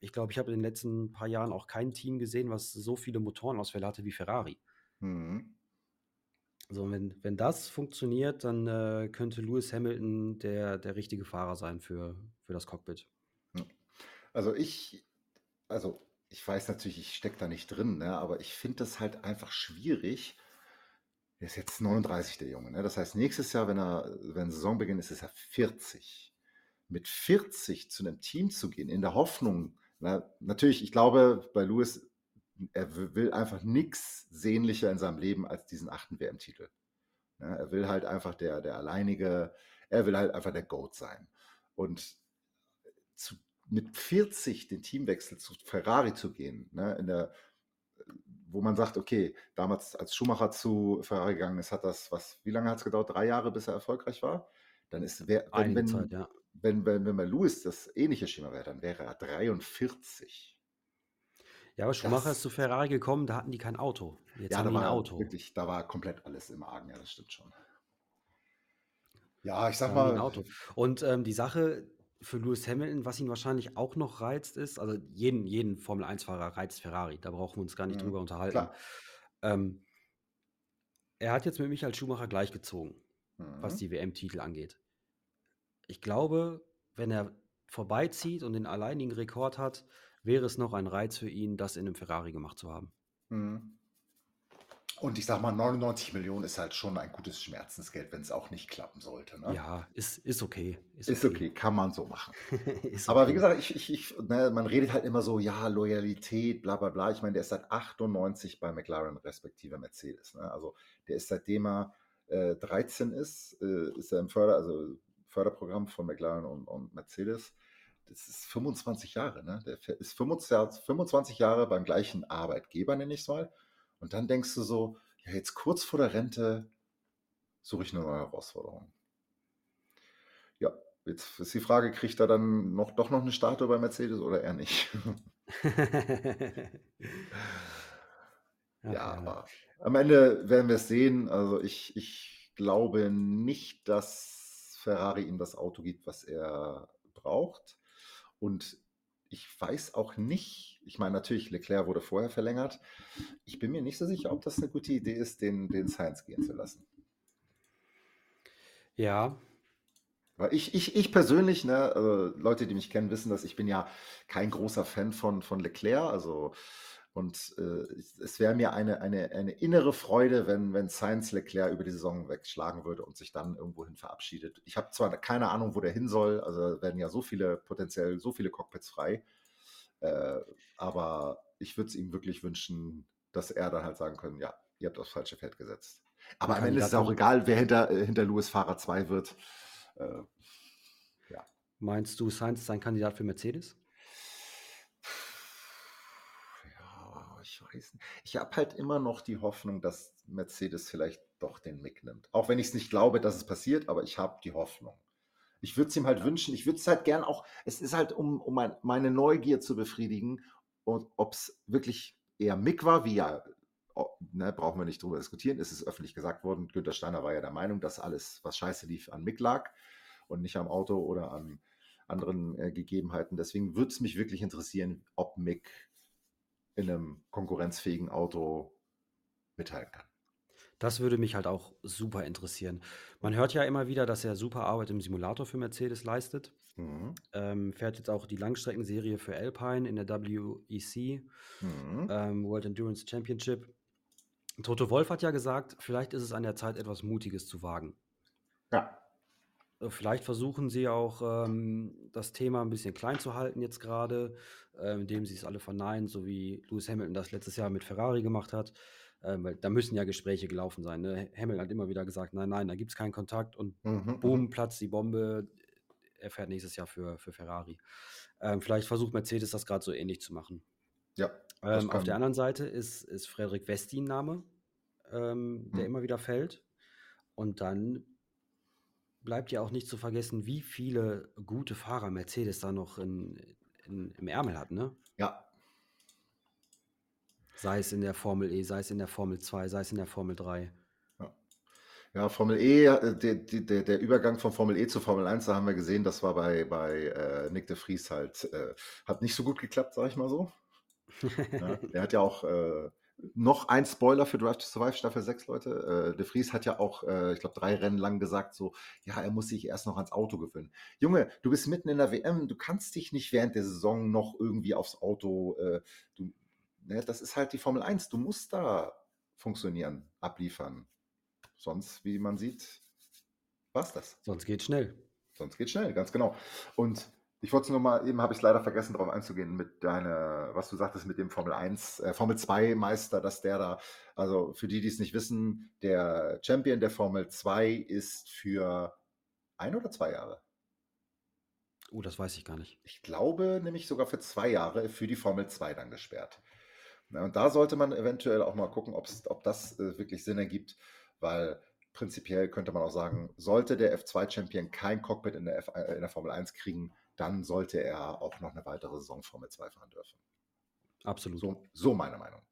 C: ich glaube, ich habe in den letzten paar Jahren auch kein Team gesehen, was so viele Motorenausfälle hatte wie Ferrari. Mhm. So, wenn, wenn das funktioniert, dann äh, könnte Lewis Hamilton der, der richtige Fahrer sein für, für das Cockpit.
A: Also ich, also ich weiß natürlich, ich stecke da nicht drin, ne, aber ich finde das halt einfach schwierig. Er ist jetzt 39, der Junge. Ne? Das heißt, nächstes Jahr, wenn er, wenn Saisonbeginn ist, ist er 40 mit 40 zu einem Team zu gehen, in der Hoffnung, na, natürlich, ich glaube, bei Lewis, er will einfach nichts sehnlicher in seinem Leben als diesen achten WM-Titel. Ja, er will halt einfach der, der alleinige, er will halt einfach der Goat sein. Und zu, mit 40 den Teamwechsel zu Ferrari zu gehen, ne, in der, wo man sagt, okay, damals als Schumacher zu Ferrari gegangen ist, hat das, was, wie lange hat es gedauert? Drei Jahre, bis er erfolgreich war? Dann ist, wer, wenn, wenn,
C: Zeit, ja.
A: wenn, wenn, wenn bei Lewis das ähnliche Schema wäre, dann wäre er 43.
C: Ja, aber Schumacher
A: Das,
C: ist zu Ferrari gekommen, da hatten die kein Auto. Jetzt
A: ja,
C: haben
A: da
C: die ein Auto.
A: wirklich, da war komplett alles im Argen, ja, das stimmt schon. Ja, ich sag
C: die ein
A: mal,
C: Auto. Und ähm, die Sache für Lewis Hamilton, was ihn wahrscheinlich auch noch reizt, ist, also jeden, jeden Formel-1-Fahrer reizt Ferrari, da brauchen wir uns gar nicht
A: mhm,
C: drüber unterhalten. Ähm, er hat jetzt mit Michael Schumacher gleichgezogen, was
A: Mhm.
C: die WM-Titel angeht. Ich glaube, wenn er vorbeizieht und den alleinigen Rekord hat, wäre es noch ein Reiz für ihn, das in einem Ferrari gemacht zu haben.
A: Mhm. Und ich sag mal, 99 Millionen ist halt schon ein gutes Schmerzensgeld, wenn es auch nicht klappen sollte. Ne?
C: Ja, ist, ist okay. Ist
A: Ist
C: okay.
A: okay, kann man so machen. Aber wie gesagt, ich, ich, ich, ne, man redet halt immer so, ja, Loyalität, bla bla bla. Ich meine, der ist seit 98 bei McLaren respektive Mercedes. Ne? Also der ist seitdem er äh, 13 ist, äh, ist er im Förder, also Förderprogramm von McLaren und, und Mercedes. Das ist 25 Jahre, ne? Der ist 25, 25 Jahre beim gleichen Arbeitgeber, nenne ich es mal. Und dann denkst du so, ja, jetzt kurz vor der Rente suche ich eine neue Herausforderung. Ja, jetzt ist die Frage, kriegt er dann noch, doch noch eine Statue bei Mercedes oder eher nicht? Ja,
C: ja.
A: aber am Ende werden wir es sehen. Also ich, ich glaube nicht, dass Ferrari ihm das Auto gibt, was er braucht. Und ich weiß auch nicht, ich meine natürlich, Leclerc wurde vorher verlängert. Ich bin mir nicht so sicher, ob das eine gute Idee ist, den, den Sainz gehen zu lassen.
C: Ja,
A: Weil ich, ich, ich persönlich, ne, also Leute, die mich kennen, wissen, dass ich bin ja kein großer Fan von, von Leclerc. Also, und äh, es wäre mir eine, eine, eine innere Freude, wenn, wenn Sainz Leclerc über die Saison wegschlagen würde und sich dann irgendwohin verabschiedet. Ich habe zwar keine Ahnung, wo der hin soll, also werden ja so viele, potenziell so viele Cockpits frei, äh, aber ich würde es ihm wirklich wünschen, dass er dann halt sagen können, ja, ihr habt aufs falsche Pferd gesetzt. Aber am Ende ist es auch egal, wer hinter, äh, hinter Lewis Fahrer 2 wird. Äh, ja.
C: meinst du, Sainz ist ein Kandidat für Mercedes?
A: Ja, ich weiß nicht. Ich habe halt immer noch die Hoffnung, dass Mercedes vielleicht doch den Mick nimmt. Auch wenn ich es nicht glaube, dass es passiert, aber ich habe die Hoffnung. Ich würde es ihm halt wünschen. Ich würde es halt gern auch, es ist halt, um, um mein, meine Neugier zu befriedigen, und ob es wirklich eher Mick war, wie ja, ne, brauchen wir nicht drüber diskutieren, es ist öffentlich gesagt worden, Günther Steiner war ja der Meinung, dass alles, was scheiße lief, an Mick lag und nicht am Auto oder an anderen äh, Gegebenheiten. Deswegen würde es mich wirklich interessieren, ob Mick in einem konkurrenzfähigen Auto mithalten kann.
C: Das würde mich halt auch super interessieren. Man hört ja immer wieder, dass er super Arbeit im Simulator für Mercedes leistet.
A: Mhm.
C: Ähm, fährt jetzt auch die Langstreckenserie für Alpine in der WEC,
A: Mhm.
C: ähm, World Endurance Championship. Toto Wolf hat ja gesagt, vielleicht ist es an der Zeit, etwas Mutiges zu wagen.
A: Ja.
C: Äh, Vielleicht versuchen sie auch, ähm, das Thema ein bisschen klein zu halten jetzt gerade, ähm, indem sie es alle verneinen, so wie Lewis Hamilton das letztes Jahr mit Ferrari gemacht hat. Ähm, weil da müssen ja Gespräche gelaufen sein. Ne? Hamilton hat immer wieder gesagt, nein, nein, da gibt es keinen Kontakt und
A: Mhm.
C: boom,
A: Mhm.
C: platzt die Bombe. Er fährt nächstes Jahr für, für Ferrari. Ähm, vielleicht versucht Mercedes das gerade so ähnlich zu machen.
A: Ja,
C: Ähm, auf der anderen Seite ist, ist Frederik Westin Name, ähm, der
A: Mhm.
C: immer wieder fällt. Und dann bleibt ja auch nicht zu vergessen, wie viele gute Fahrer Mercedes da noch in, in, im Ärmel hat, ne?
A: Ja,
C: Sei es in der Formel E, sei es in der Formel 2, sei es in der Formel 3.
A: ja. Ja, Formel E, der, der, der der Übergang von Formel E zu Formel 1, da haben wir gesehen, das war bei, bei äh, Nick de Vries halt, äh, hat nicht so gut geklappt, sag ich mal so. Ja, er hat ja auch äh, noch ein Spoiler für Drive to Survive Staffel 6, Leute. Äh, de Vries hat ja auch, äh, ich glaube, drei Rennen lang gesagt, so, ja, er muss sich erst noch ans Auto gewöhnen. Junge, du bist mitten in der WM, du kannst dich nicht während der Saison noch irgendwie aufs Auto, äh, du, ne, das ist halt die Formel 1, du musst da funktionieren, abliefern. Sonst, wie man sieht, war's das.
C: Sonst geht schnell.
A: Sonst geht schnell, ganz genau. Und ich wollte nur mal, eben habe ich es leider vergessen, darauf einzugehen, mit deiner, was du sagtest, mit dem Formel 1, äh, Formel 2 Meister, dass der da, also für die, die es nicht wissen, der Champion der Formel 2 ist für ein oder zwei Jahre.
C: Oh, das weiß ich gar nicht.
A: Ich glaube nämlich sogar für zwei Jahre für die Formel 2 dann gesperrt. Ja, und da sollte man eventuell auch mal gucken, ob das äh, wirklich Sinn ergibt, weil prinzipiell könnte man auch sagen, sollte der F2-Champion kein Cockpit in der, F, äh, in der Formel 1 kriegen, dann sollte er auch noch eine weitere Saison Formel 2 fahren dürfen.
C: Absolut.
A: So, so meine Meinung.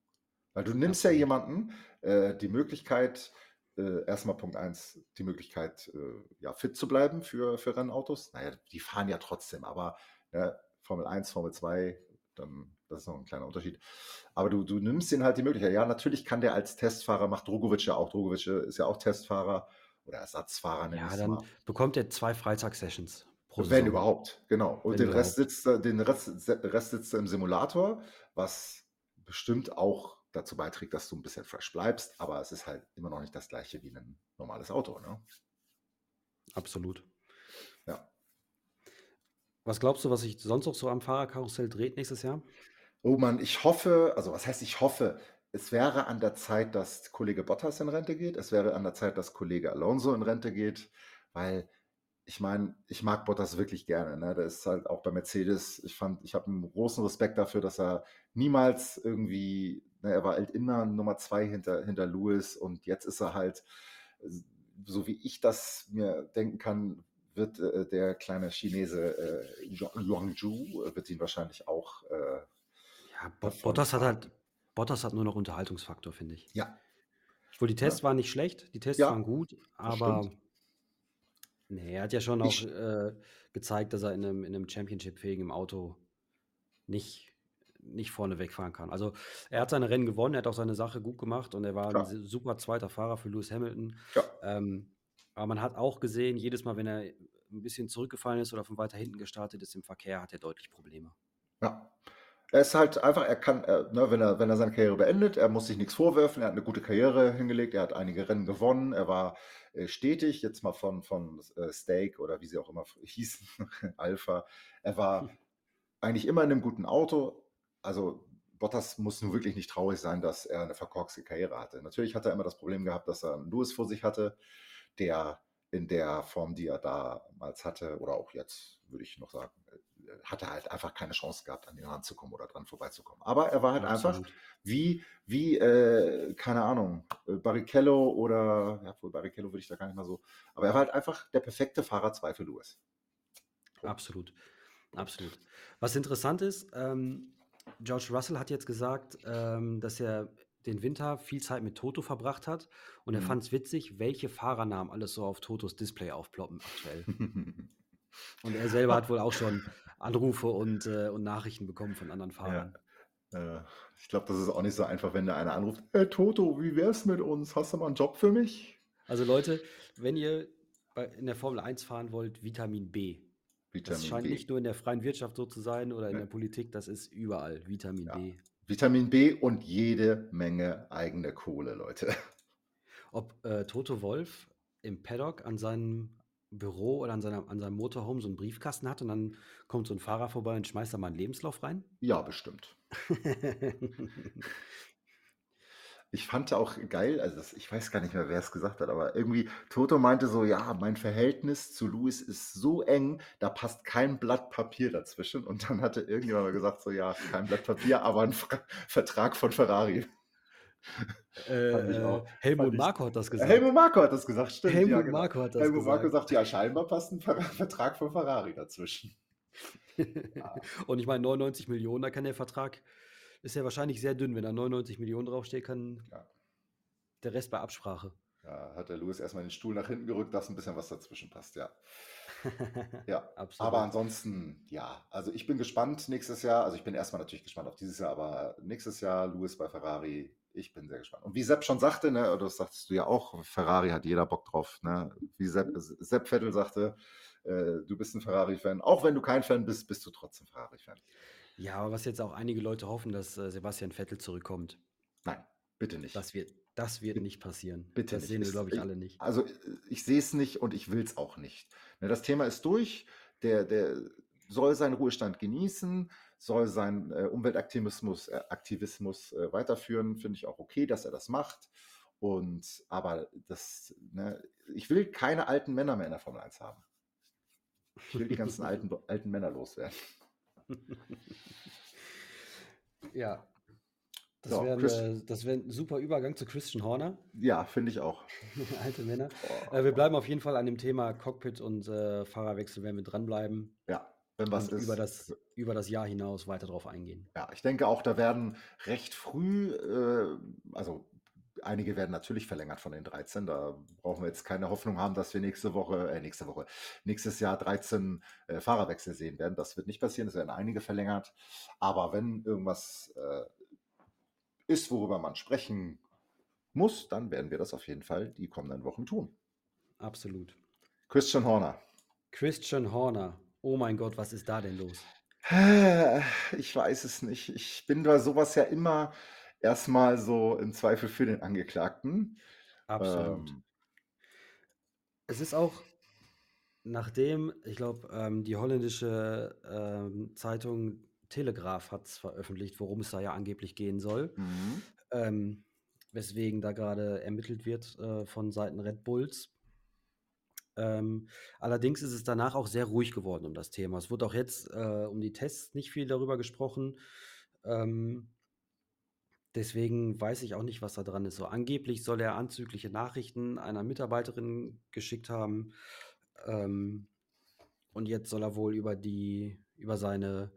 A: Weil du nimmst ja
C: Absolut.
A: jemanden äh, die Möglichkeit, äh, erstmal Punkt 1, die Möglichkeit, äh, ja, fit zu bleiben für, für Rennautos. Naja, die fahren ja trotzdem, aber ne, Formel 1, Formel 2, dann, das ist noch ein kleiner Unterschied. Aber du, du nimmst ihn halt die Möglichkeit. Ja, natürlich kann der als Testfahrer, macht Drogovic ja auch. Drogovic ist ja auch Testfahrer oder Ersatzfahrer,
C: Ja, dann
A: mal.
C: bekommt er zwei Freitagssessions pro
A: Wenn überhaupt, genau. Und
C: Wenn
A: den Rest,
C: überhaupt.
A: sitzt, den Rest, Rest sitzt im Simulator, was bestimmt auch dazu beiträgt, dass du ein bisschen fresh bleibst, aber es ist halt immer noch nicht das gleiche wie ein normales Auto. Ne?
C: Absolut.
A: Ja.
C: Was glaubst du, was sich sonst noch so am Fahrerkarussell dreht nächstes Jahr?
A: Oh Mann, ich hoffe, also was heißt ich hoffe, es wäre an der Zeit, dass Kollege Bottas in Rente geht, es wäre an der Zeit, dass Kollege Alonso in Rente geht, weil ich meine, ich mag Bottas wirklich gerne. Ne? Der ist halt auch bei Mercedes. Ich fand, ich habe einen großen Respekt dafür, dass er niemals irgendwie, ne, er war halt immer Nummer zwei hinter, hinter Lewis und jetzt ist er halt, äh, so wie ich das mir denken kann, wird äh, der kleine Chinese äh, Yuangzhou äh, wird ihn wahrscheinlich auch äh,
C: Ja, Bottas hat halt, Bottas hat nur noch Unterhaltungsfaktor, finde ich.
A: Ja,
C: Obwohl die
A: ja,
C: Tests waren nicht schlecht, die Tests
A: ja,
C: waren gut, aber
A: stimmt.
C: Nee, er hat ja schon auch
A: Ich,
C: äh, gezeigt, dass er in einem, in einem Championship-fähigen Auto nicht, nicht vorne wegfahren kann. Also er hat seine Rennen gewonnen, er hat auch seine Sache gut gemacht und er war ein
A: klar,
C: se- super zweiter Fahrer für Lewis Hamilton.
A: ja,
C: Ähm, aber man hat auch gesehen, jedes Mal, wenn er ein bisschen zurückgefallen ist oder von weiter hinten gestartet ist im Verkehr, hat er deutlich Probleme.
A: ja. Er ist halt einfach, er kann, er, ne, wenn, er, wenn er seine Karriere beendet, er muss sich nichts vorwerfen, er hat eine gute Karriere hingelegt, er hat einige Rennen gewonnen, er war äh, stetig, jetzt mal von, von äh, Steak oder wie sie auch immer hießen, Alpha, er war eigentlich immer in einem guten Auto. Also Bottas muss nun wirklich nicht traurig sein, dass er eine verkorkste Karriere hatte. Natürlich hat er immer das Problem gehabt, dass er einen Lewis vor sich hatte, der in der Form, die er damals hatte, oder auch jetzt, würde ich noch sagen, äh, hat er halt einfach keine Chance gehabt, an ihn ranzukommen oder dran vorbeizukommen. Aber er war halt einfach
C: Absolut.
A: wie, wie äh, keine Ahnung, äh, Barrichello oder, ja, wohl Barrichello würde ich da gar nicht mal so, aber er war halt einfach der perfekte Fahrer 2 für Lewis. Punkt.
C: Absolut. Absolut. Was interessant ist, ähm, George Russell hat jetzt gesagt, ähm, dass er den Winter viel Zeit mit Toto verbracht hat und er
A: Mhm.
C: fand es witzig, welche Fahrernamen alles so auf Totos Display aufploppen aktuell. Und er selber hat wohl auch schon Anrufe und, äh, und Nachrichten bekommen von anderen
A: ja.
C: Fahrern.
A: Äh, ich glaube, das ist auch nicht so einfach, wenn da einer anruft. Hey Toto, wie wär's mit uns? Hast du mal einen Job für mich?
C: Also Leute, wenn ihr bei, in der Formel 1 fahren wollt, Vitamin B. Das
A: Vitamin
C: scheint
A: B.
C: nicht nur in der freien Wirtschaft so zu sein oder in
A: Ne?
C: der Politik, das ist überall Vitamin
A: Ja.
C: B.
A: Vitamin B und jede Menge eigene Kohle, Leute.
C: Ob äh, Toto Wolf im Paddock an seinem Büro oder an, seiner, an seinem Motorhome so einen Briefkasten hat und dann kommt so ein Fahrer vorbei und schmeißt da mal einen Lebenslauf rein?
A: Ja, bestimmt. Ich fand auch geil, also das, ich weiß gar nicht mehr, wer es gesagt hat, aber irgendwie Toto meinte so, ja, mein Verhältnis zu Louis ist so eng, da passt kein Blatt Papier dazwischen. Und dann hatte irgendjemand mal gesagt, so ja, kein Blatt Papier, aber ein Ver Vertrag von Ferrari.
C: Äh. Helmut Marko hat das gesagt.
A: Helmut Marko hat das gesagt, stimmt, ja,
C: Helmut
A: genau.
C: Marko hat das
A: Helmut Marko
C: gesagt.
A: sagt, ja, scheinbar passt ein Ver Vertrag von Ferrari dazwischen. Ja.
C: und ich meine, 99 Millionen, da kann der Vertrag, ist ja wahrscheinlich sehr dünn. Wenn da 99 Millionen draufsteht, kann
A: Ja.
C: der Rest bei Absprache.
A: Ja, hat der Louis erstmal den Stuhl nach hinten gerückt, dass ein bisschen was dazwischen passt, ja. Ja, aber
C: Absolut.
A: ansonsten, ja, also ich bin gespannt nächstes Jahr. Also ich bin erstmal natürlich gespannt auf dieses Jahr, aber nächstes Jahr Louis bei Ferrari, ich bin sehr gespannt. Und wie Sepp schon sagte, ne, oder das sagtest du ja auch, Ferrari hat jeder Bock drauf, ne? Wie Sepp, Sepp Vettel sagte, äh, du bist ein Ferrari-Fan. Auch wenn du kein Fan bist, bist du trotzdem Ferrari-Fan.
C: Ja, aber was jetzt auch einige Leute hoffen, dass äh, Sebastian Vettel zurückkommt,
A: Nein, bitte nicht.
C: das wird, das wird nicht passieren.
A: Bitte
C: das
A: nicht.
C: sehen wir, glaube ich,
A: ich-
C: alle nicht.
A: Also ich sehe es nicht und ich will es auch nicht. Ne, das Thema ist durch. Der, der soll seinen Ruhestand genießen, soll seinen äh, Umweltaktivismus äh, Aktivismus, äh, weiterführen. Finde ich auch okay, dass er das macht. Und aber das, ne, ich will keine alten Männer mehr in der Formel 1 haben. Ich will die ganzen alten, alten Männer loswerden.
C: Ja. Das
A: So,
C: wäre wär 'n super Übergang zu Christian Horner,
A: ja, finde ich auch.
C: alte Männer.
A: Oh,
C: Äh, wir bleiben auf jeden Fall an dem Thema Cockpit und, äh, Fahrerwechsel werden wir dranbleiben
A: ja, wenn was
C: und über
A: ist.
C: das über das Jahr hinaus weiter drauf eingehen.
A: Ja, ich denke auch, da werden recht früh, äh, also einige werden natürlich verlängert von den 13. Da brauchen wir jetzt keine Hoffnung haben, dass wir nächste Woche, äh, nächste Woche, nächstes Jahr 13 äh, Fahrerwechsel sehen werden. Das wird nicht passieren, es werden einige verlängert. Aber wenn irgendwas äh, ist, worüber man sprechen muss, dann werden wir das auf jeden Fall die kommenden Wochen tun.
C: Absolut.
A: Christian Horner.
C: Christian Horner. Oh mein Gott, was ist da denn los?
A: Ich weiß es nicht. Ich bin bei sowas ja immer erstmal so im Zweifel für den Angeklagten.
C: Absolut.
A: Ähm,
C: Es ist auch nachdem, ich glaube, ähm, die holländische ähm, Zeitung Telegraph hat es veröffentlicht, worum es da ja angeblich gehen soll,
A: mhm.
C: ähm, weswegen da gerade ermittelt wird äh, von Seiten Red Bulls. Ähm, allerdings ist es danach auch sehr ruhig geworden um das Thema. Es wurde auch jetzt äh, um die Tests nicht viel darüber gesprochen. Ähm, deswegen weiß ich auch nicht, was da dran ist. So angeblich soll er anzügliche Nachrichten einer Mitarbeiterin geschickt haben. Ähm, und jetzt soll er wohl über die, über seine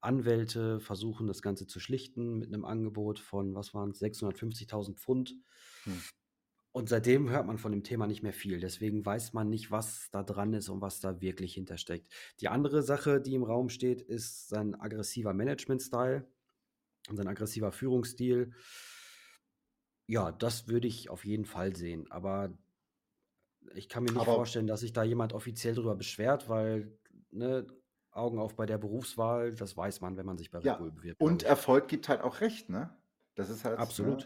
C: Anwälte versuchen, das Ganze zu schlichten mit einem Angebot von, was waren es, 650.000 Pfund.
A: Hm.
C: Und seitdem hört man von dem Thema nicht mehr viel. Deswegen weiß man nicht, was da dran ist und was da wirklich hintersteckt. Die andere Sache, die im Raum steht, ist sein aggressiver Management-Style und sein aggressiver Führungsstil. Ja, das würde ich auf jeden Fall sehen. Aber ich kann mir nicht
A: Aber
C: vorstellen, dass sich da jemand offiziell drüber beschwert, weil, ne, Augen auf bei der Berufswahl, das weiß man, wenn man sich bei Red
A: ja,
C: Bull bewirbt,
A: und. Erfolg gibt halt auch recht, ne? Das ist halt, ne?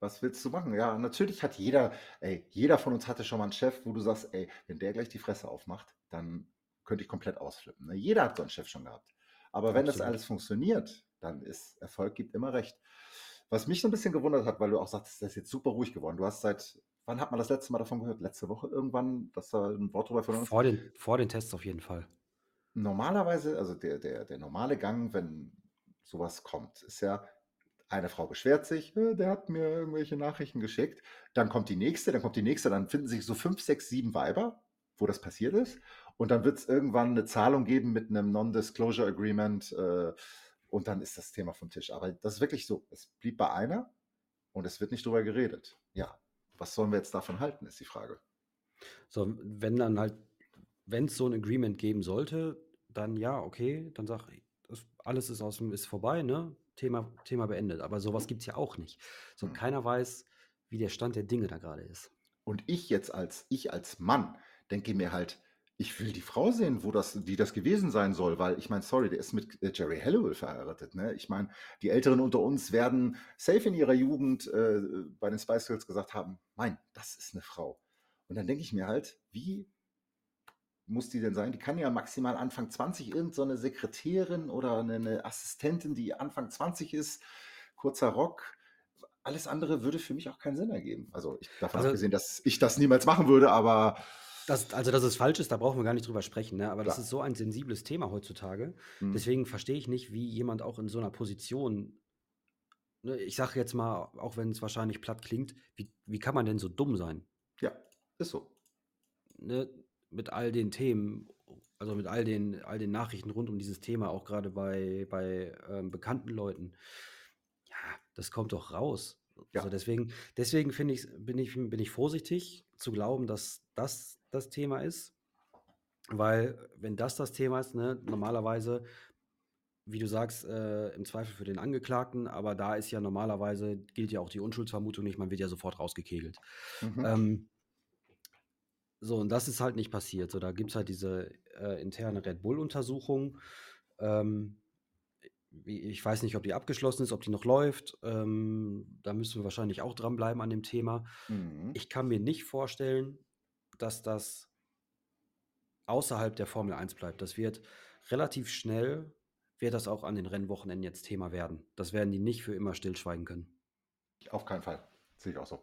C: Absolut.
A: Was willst du machen? Ja, natürlich hat jeder, ey, jeder von uns hatte schon mal einen Chef, wo du sagst, ey, wenn der gleich die Fresse aufmacht, dann könnte ich komplett ausflippen. Ne? Jeder hat so einen Chef schon gehabt. Aber wenn das
C: Absolut.
A: alles funktioniert, dann ist Erfolg gibt immer recht. Was mich so ein bisschen gewundert hat, weil du auch sagtest, das ist jetzt super ruhig geworden. Du hast seit, wann hat man das letzte Mal davon gehört? Letzte Woche irgendwann, dass da ein Wort drüber verloren ist?
C: Vor den, vor den Tests auf jeden Fall.
A: Normalerweise, also der, der, der normale Gang, wenn sowas kommt, ist ja, eine Frau beschwert sich, äh, der hat mir irgendwelche Nachrichten geschickt. Dann kommt die nächste, dann kommt die nächste, dann finden sich so fünf, sechs, sieben Weiber, wo das passiert ist. Und dann wird es irgendwann eine Zahlung geben mit einem Non-Disclosure Agreement äh, und dann ist das Thema vom Tisch. Aber das ist wirklich so. Es blieb bei einer und es wird nicht drüber geredet. Ja, was sollen wir jetzt davon halten, ist die Frage.
C: So, wenn dann halt, wenn es so ein Agreement geben sollte, dann ja, okay, dann sag alles ist aus dem, ist vorbei, ne? Thema, Thema beendet. Aber sowas gibt es ja auch nicht. So,
A: Hm.
C: keiner weiß, wie der Stand der Dinge da gerade ist.
A: Und ich jetzt als, ich als Mann denke mir halt, ich will die Frau sehen, wo das, die das gewesen sein soll, weil ich meine, sorry, der ist mit äh, Jerry Halliwell verheiratet. Ne? Ich meine, die Älteren unter uns werden safe in ihrer Jugend äh, bei den Spice Girls gesagt haben, mein, das ist eine Frau. Und dann denke ich mir halt, wie muss die denn sein? Die kann ja maximal Anfang 20, irgendeine so eine Sekretärin oder eine, Assistentin, die Anfang 20 ist, kurzer Rock. Alles andere würde für mich auch keinen Sinn ergeben. Also ich, davon
C: Also-
A: abgesehen, dass ich das niemals machen würde, aber
C: Das, also, dass es falsch ist, da brauchen wir gar nicht drüber sprechen, ne? aber das
A: Klar.
C: ist so ein sensibles Thema heutzutage.
A: hm,
C: Deswegen verstehe ich nicht, wie jemand auch in so einer Position, ne, ich sage jetzt mal, auch wenn es wahrscheinlich platt klingt, wie, wie kann man denn so dumm sein?
A: ja, ist so.
C: Ne? Mit all den Themen, also mit all den, all den Nachrichten rund um dieses Thema, auch gerade bei, bei ähm, bekannten Leuten. Ja, das kommt doch raus.
A: Ja.
C: Also deswegen, deswegen finde ich, bin ich, bin ich vorsichtig zu glauben, dass das das Thema ist. Weil, wenn das das Thema ist, ne, normalerweise, wie du sagst, äh, im Zweifel für den Angeklagten, aber da ist ja normalerweise, gilt ja auch die Unschuldsvermutung nicht, man wird ja sofort rausgekegelt.
A: Mhm.
C: Ähm, so, und das ist halt nicht passiert. So, da gibt es halt diese äh, interne Red Bull-Untersuchung. Ähm, ich weiß nicht, ob die abgeschlossen ist, ob die noch läuft. Ähm, da müssen wir wahrscheinlich auch dranbleiben an dem Thema.
A: Mhm.
C: Ich kann mir nicht vorstellen, dass das außerhalb der Formel 1 bleibt. Das wird relativ schnell, wird das auch an den Rennwochenenden jetzt Thema werden. Das werden die nicht für immer stillschweigen können.
A: Auf keinen Fall. Sehe ich auch so.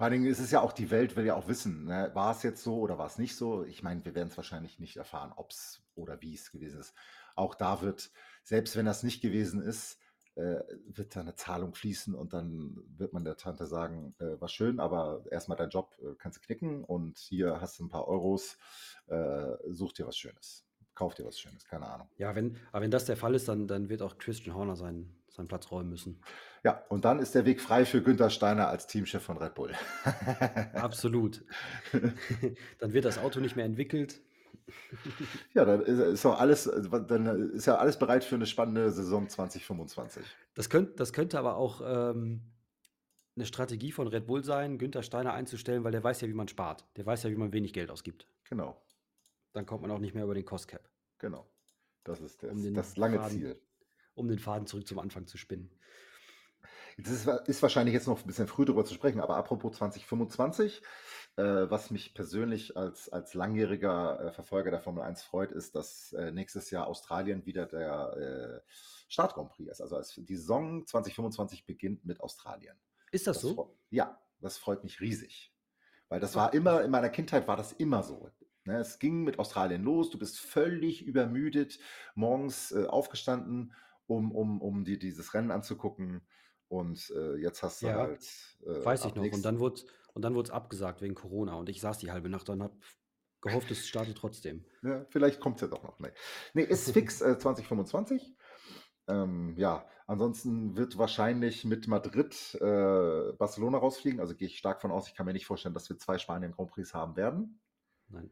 A: Vor allen Dingen ist es ja auch, die Welt will ja auch wissen, ne? war es jetzt so oder war es nicht so? Ich meine, wir werden es wahrscheinlich nicht erfahren, ob es oder wie es gewesen ist. Auch da wird, selbst wenn das nicht gewesen ist, äh, wird da eine Zahlung fließen und dann wird man der Tante sagen, äh, war schön, aber erstmal dein Job äh, kannst du knicken und hier hast du ein paar Euros, äh, such dir was Schönes. Kauf dir was Schönes, keine Ahnung.
C: Ja, wenn, aber wenn das der Fall ist, dann, dann wird auch Christian Horner seinen, seinen Platz räumen müssen.
A: Ja, und dann ist der Weg frei für Günther Steiner als Teamchef von Red Bull.
C: Absolut. dann wird das Auto nicht mehr entwickelt.
A: Ja, dann ist, ist auch alles, dann ist ja alles bereit für eine spannende Saison 2025.
C: Das, könnt, das könnte aber auch ähm, eine Strategie von Red Bull sein, Günther Steiner einzustellen, weil der weiß ja, wie man spart. Der weiß ja, wie man wenig Geld ausgibt.
A: Genau,
C: Dann kommt man auch nicht mehr über den Cost Cap,
A: genau. Das ist das,
C: um
A: das lange
C: Faden,
A: Ziel.
C: Um den Faden zurück zum Anfang zu spinnen.
A: Das ist, ist wahrscheinlich jetzt noch ein bisschen früh darüber zu sprechen, aber apropos 2025, äh, was mich persönlich als, als langjähriger äh, Verfolger der Formel 1 freut, ist, dass äh, nächstes Jahr Australien wieder der äh, Start Grand Prix ist. Also als die Saison 2025 beginnt mit Australien.
C: Ist das
A: Das
C: so?
A: ja, das freut mich riesig. Weil das
C: Ach,
A: war immer, in meiner Kindheit war das immer so. Ne, es ging mit Australien los, du bist völlig übermüdet, morgens äh, aufgestanden, um, um, um dir dieses Rennen anzugucken. Und äh, jetzt hast du
C: Ja,
A: halt äh,
C: weiß ich noch. Und dann wurde und dann wurde es abgesagt wegen Corona. Und ich saß die halbe Nacht und habe gehofft, es startet trotzdem.
A: ja, vielleicht kommt es ja doch noch. Nee, nee ist fix äh, 2025. Ähm, ja, ansonsten wird wahrscheinlich mit Madrid äh, Barcelona rausfliegen. Also gehe ich stark von aus. Ich kann mir nicht vorstellen, dass wir zwei Spanien Grand Prix haben werden.
C: Nein.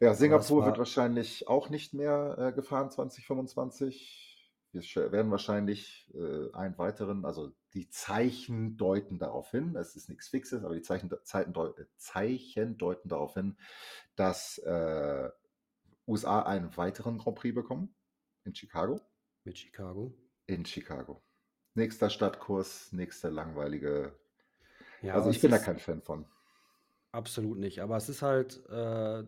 A: Ja, Singapur wird wahrscheinlich auch nicht mehr äh, gefahren 2025. Wir werden wahrscheinlich äh, einen weiteren, also die Zeichen deuten darauf hin, es ist nichts Fixes, aber die Zeichen, Zeiten, äh, Zeichen deuten darauf hin, dass äh, USA einen weiteren Grand Prix bekommen in Chicago.
C: mit Chicago.
A: In Chicago. Nächster Stadtkurs, nächster langweilige.
C: Ja,
A: Also ich bin da kein Fan von.
C: absolut nicht. Aber es ist halt äh,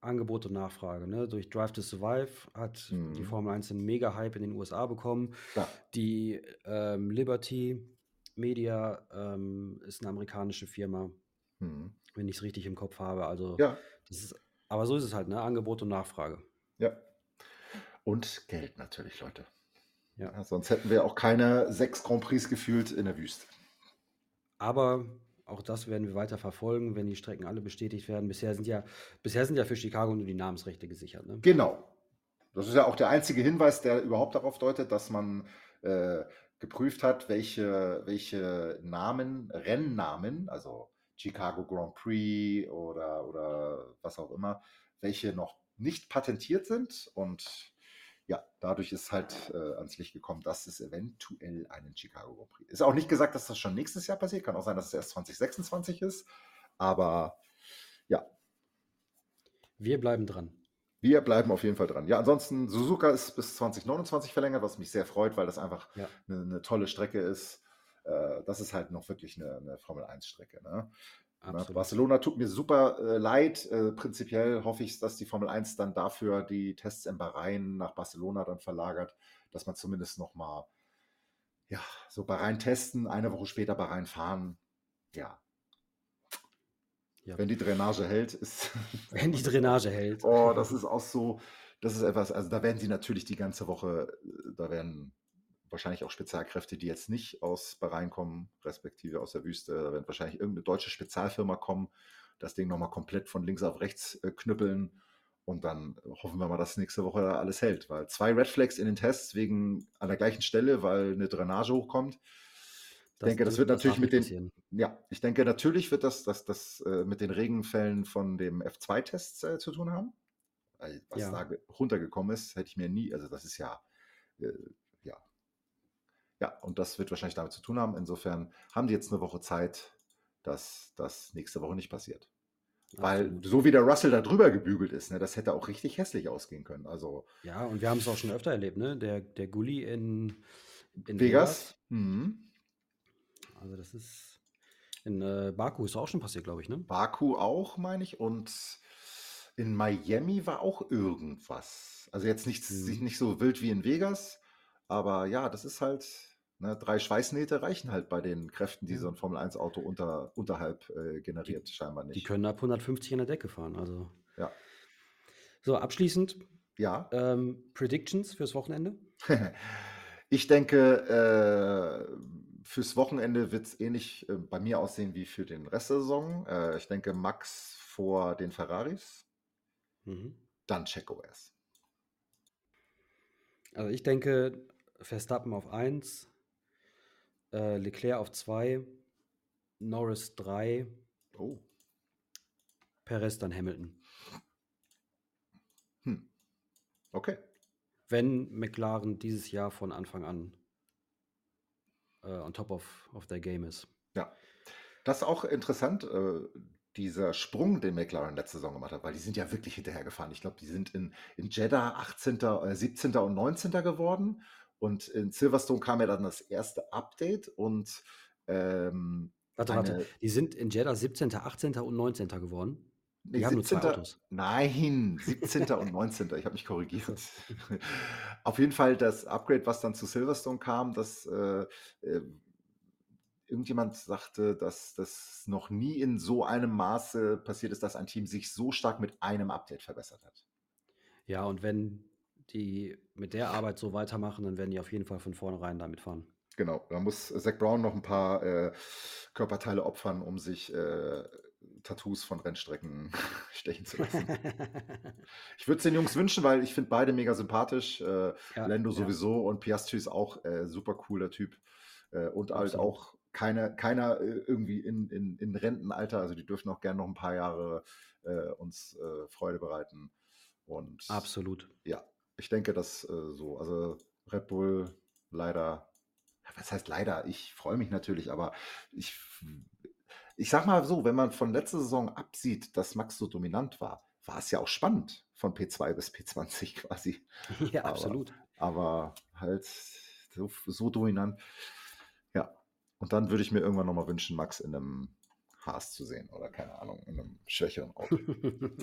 C: Angebot und Nachfrage. Ne? Durch Drive to Survive hat die
A: Mhm.
C: Formel 1 einen Mega-Hype in den USA bekommen.
A: Ja.
C: Die ähm, Liberty Media ähm, ist eine amerikanische Firma,
A: Mhm.
C: wenn ich es richtig im Kopf habe. Also
A: Ja,
C: ist, aber so ist es halt, ne? Angebot und Nachfrage.
A: ja. Und Geld natürlich, Leute.
C: Ja.
A: Ja, sonst hätten wir auch keine sechs Grand Prix gefühlt in der Wüste.
C: Aber auch das werden wir weiter verfolgen, wenn die Strecken alle bestätigt werden. Bisher sind ja, bisher sind ja für Chicago nur die Namensrechte gesichert. Ne?
A: Genau. Das ist ja auch der einzige Hinweis, der überhaupt darauf deutet, dass man äh, geprüft hat, welche, welche Namen, Rennnamen, also Chicago Grand Prix oder, oder was auch immer, welche noch nicht patentiert sind. Und ja, dadurch ist halt äh, ans Licht gekommen, dass es eventuell einen Chicago Grand Prix ist. Auch nicht gesagt, dass das schon nächstes Jahr passiert. Kann auch sein, dass es erst 2026 ist. Aber ja,
C: Wir bleiben dran.
A: wir bleiben auf jeden Fall dran. Ja, ansonsten, Suzuka ist bis 2029 verlängert, was mich sehr freut, weil das einfach
C: Ja.
A: eine, eine tolle Strecke ist. Äh, das ist halt noch wirklich eine, eine Formel-1-Strecke. Ne?
C: Absolut.
A: Barcelona tut mir super äh, leid. Äh, prinzipiell hoffe ich, dass die Formel 1 dann dafür die Tests in Bahrain nach Barcelona dann verlagert, dass man zumindest noch mal ja, so Bahrain testen, eine Woche später Bahrain fahren. Ja,
C: Ja.
A: wenn die Drainage hält, ist
C: Wenn die Drainage hält.
A: Oh, das ist auch so, das ist etwas, also da werden sie natürlich die ganze Woche, äh, da werden wahrscheinlich auch Spezialkräfte, die jetzt nicht aus Bahrain kommen, respektive aus der Wüste, da wird wahrscheinlich irgendeine deutsche Spezialfirma kommen, das Ding nochmal komplett von links auf rechts äh, knüppeln und dann hoffen wir mal, dass nächste Woche da alles hält, weil zwei Red Flags in den Tests wegen an der gleichen Stelle, weil eine Drainage hochkommt. Ich denke, das wird natürlich mit den,
C: passieren.
A: ja, ich denke, natürlich wird das, das, das äh, mit den Regenfällen von dem F2-Tests äh, zu tun haben. Was
C: Ja.
A: da ge- runtergekommen ist, hätte ich mir nie, also das ist ja, äh, ja. Und das wird wahrscheinlich damit zu tun haben. Insofern haben die jetzt eine Woche Zeit, dass das nächste Woche nicht passiert. Weil
C: Absolut.
A: so wie der Russell da drüber gebügelt ist, ne, das hätte auch richtig hässlich ausgehen können. Also
C: Ja, und wir haben es auch schon öfter erlebt, ne? Der, der Gully in, in
A: Vegas, mhm.
C: Also das ist in äh, Baku ist auch schon passiert, glaube ich, ne?
A: Baku auch, meine ich, und in Miami war auch irgendwas. Also jetzt nicht,
C: Mhm.
A: nicht so wild wie in Vegas, aber ja, das ist halt, ne, drei Schweißnähte reichen halt bei den Kräften, die so ein Formel-1-Auto unter, unterhalb äh, generiert, scheinbar
C: Die
A: nicht.
C: können ab 150 an der Decke fahren. Also
A: Ja.
C: so abschließend
A: Ja.
C: ähm, Predictions fürs Wochenende.
A: Ich denke, äh, fürs Wochenende wird es ähnlich äh, bei mir aussehen wie für den Rest der Saison. Äh, ich denke, Max vor den Ferraris,
C: Mhm.
A: dann Checo erst.
C: Also ich denke, Verstappen auf 1, äh, Leclerc auf 2, Norris 3,
A: Oh.
C: Perez dann Hamilton.
A: Hm. Okay.
C: Wenn McLaren dieses Jahr von Anfang an äh, on top of, of their game ist.
A: Ja. Das ist auch interessant, äh, dieser Sprung, den McLaren letzte Saison gemacht hat, weil die sind ja wirklich hinterhergefahren. Ich glaube, die sind in, in Jeddah 18., äh, 17. und 19. geworden. Und in Silverstone kam ja dann das erste Update und ähm,
C: Warte, warte. Die sind in Jeddah 17., 18. und 19. geworden.
A: nee,
C: Die haben nur zwei
A: 17.
C: Autos.
A: Nein, 17. und 19. Ich habe mich korrigiert. Auf jeden Fall das Upgrade, was dann zu Silverstone kam, das äh, äh, irgendjemand sagte, dass das noch nie in so einem Maße passiert ist, dass ein Team sich so stark mit einem Update verbessert hat.
C: Ja, und wenn die mit der Arbeit so weitermachen, dann werden die auf jeden Fall von vornherein damit fahren.
A: Genau, da muss Zach Brown noch ein paar äh, Körperteile opfern, um sich äh, Tattoos von Rennstrecken stechen zu lassen. Ich würde es den Jungs wünschen, weil ich finde beide mega sympathisch. Äh,
C: Ja,
A: Lando
C: ja,
A: sowieso und Piastri ist auch äh, super cooler Typ. Äh, und halt auch keine, keiner äh, irgendwie in, in, in Rentenalter. Also die dürfen auch gerne noch ein paar Jahre äh, uns Freude bereiten. Und
C: Absolut.
A: ja, ich denke, dass äh, so, also Red Bull leider, was heißt leider? Ich freue mich natürlich, aber ich, ich sag mal so, wenn man von letzter Saison absieht, dass Max so dominant war, war es ja auch spannend von P2 bis P20 quasi.
C: Ja,
A: Aber,
C: absolut.
A: aber halt so, so dominant. Ja, und dann würde ich mir irgendwann nochmal wünschen, Max in einem Haas zu sehen oder keine Ahnung, in einem schwächeren Auto.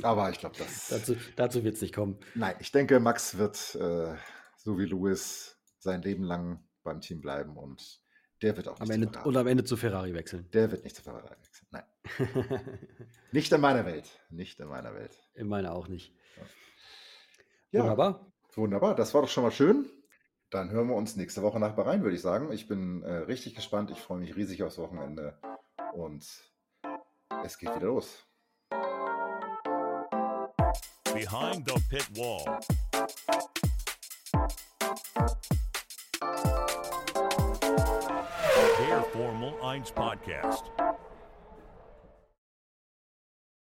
A: Aber ich glaube, das.
C: dazu dazu wird es nicht kommen.
A: Nein, ich denke, Max wird äh, so wie Lewis sein Leben lang beim Team bleiben und der wird auch
C: Am
A: nicht
C: Ende, und am Ende zu Ferrari wechseln.
A: Der wird nicht zu Ferrari wechseln. Nein, nicht in meiner Welt. Nicht in meiner Welt.
C: In meiner auch nicht.
A: Ja,
C: Wunderbar.
A: wunderbar. Das war doch schon mal schön. Dann hören wir uns nächste Woche nach Bahrain, würde ich sagen. Ich bin äh, richtig gespannt. Ich freue mich riesig aufs Wochenende. Und
B: Behind the Pit Wall. Der Formel 1 Podcast.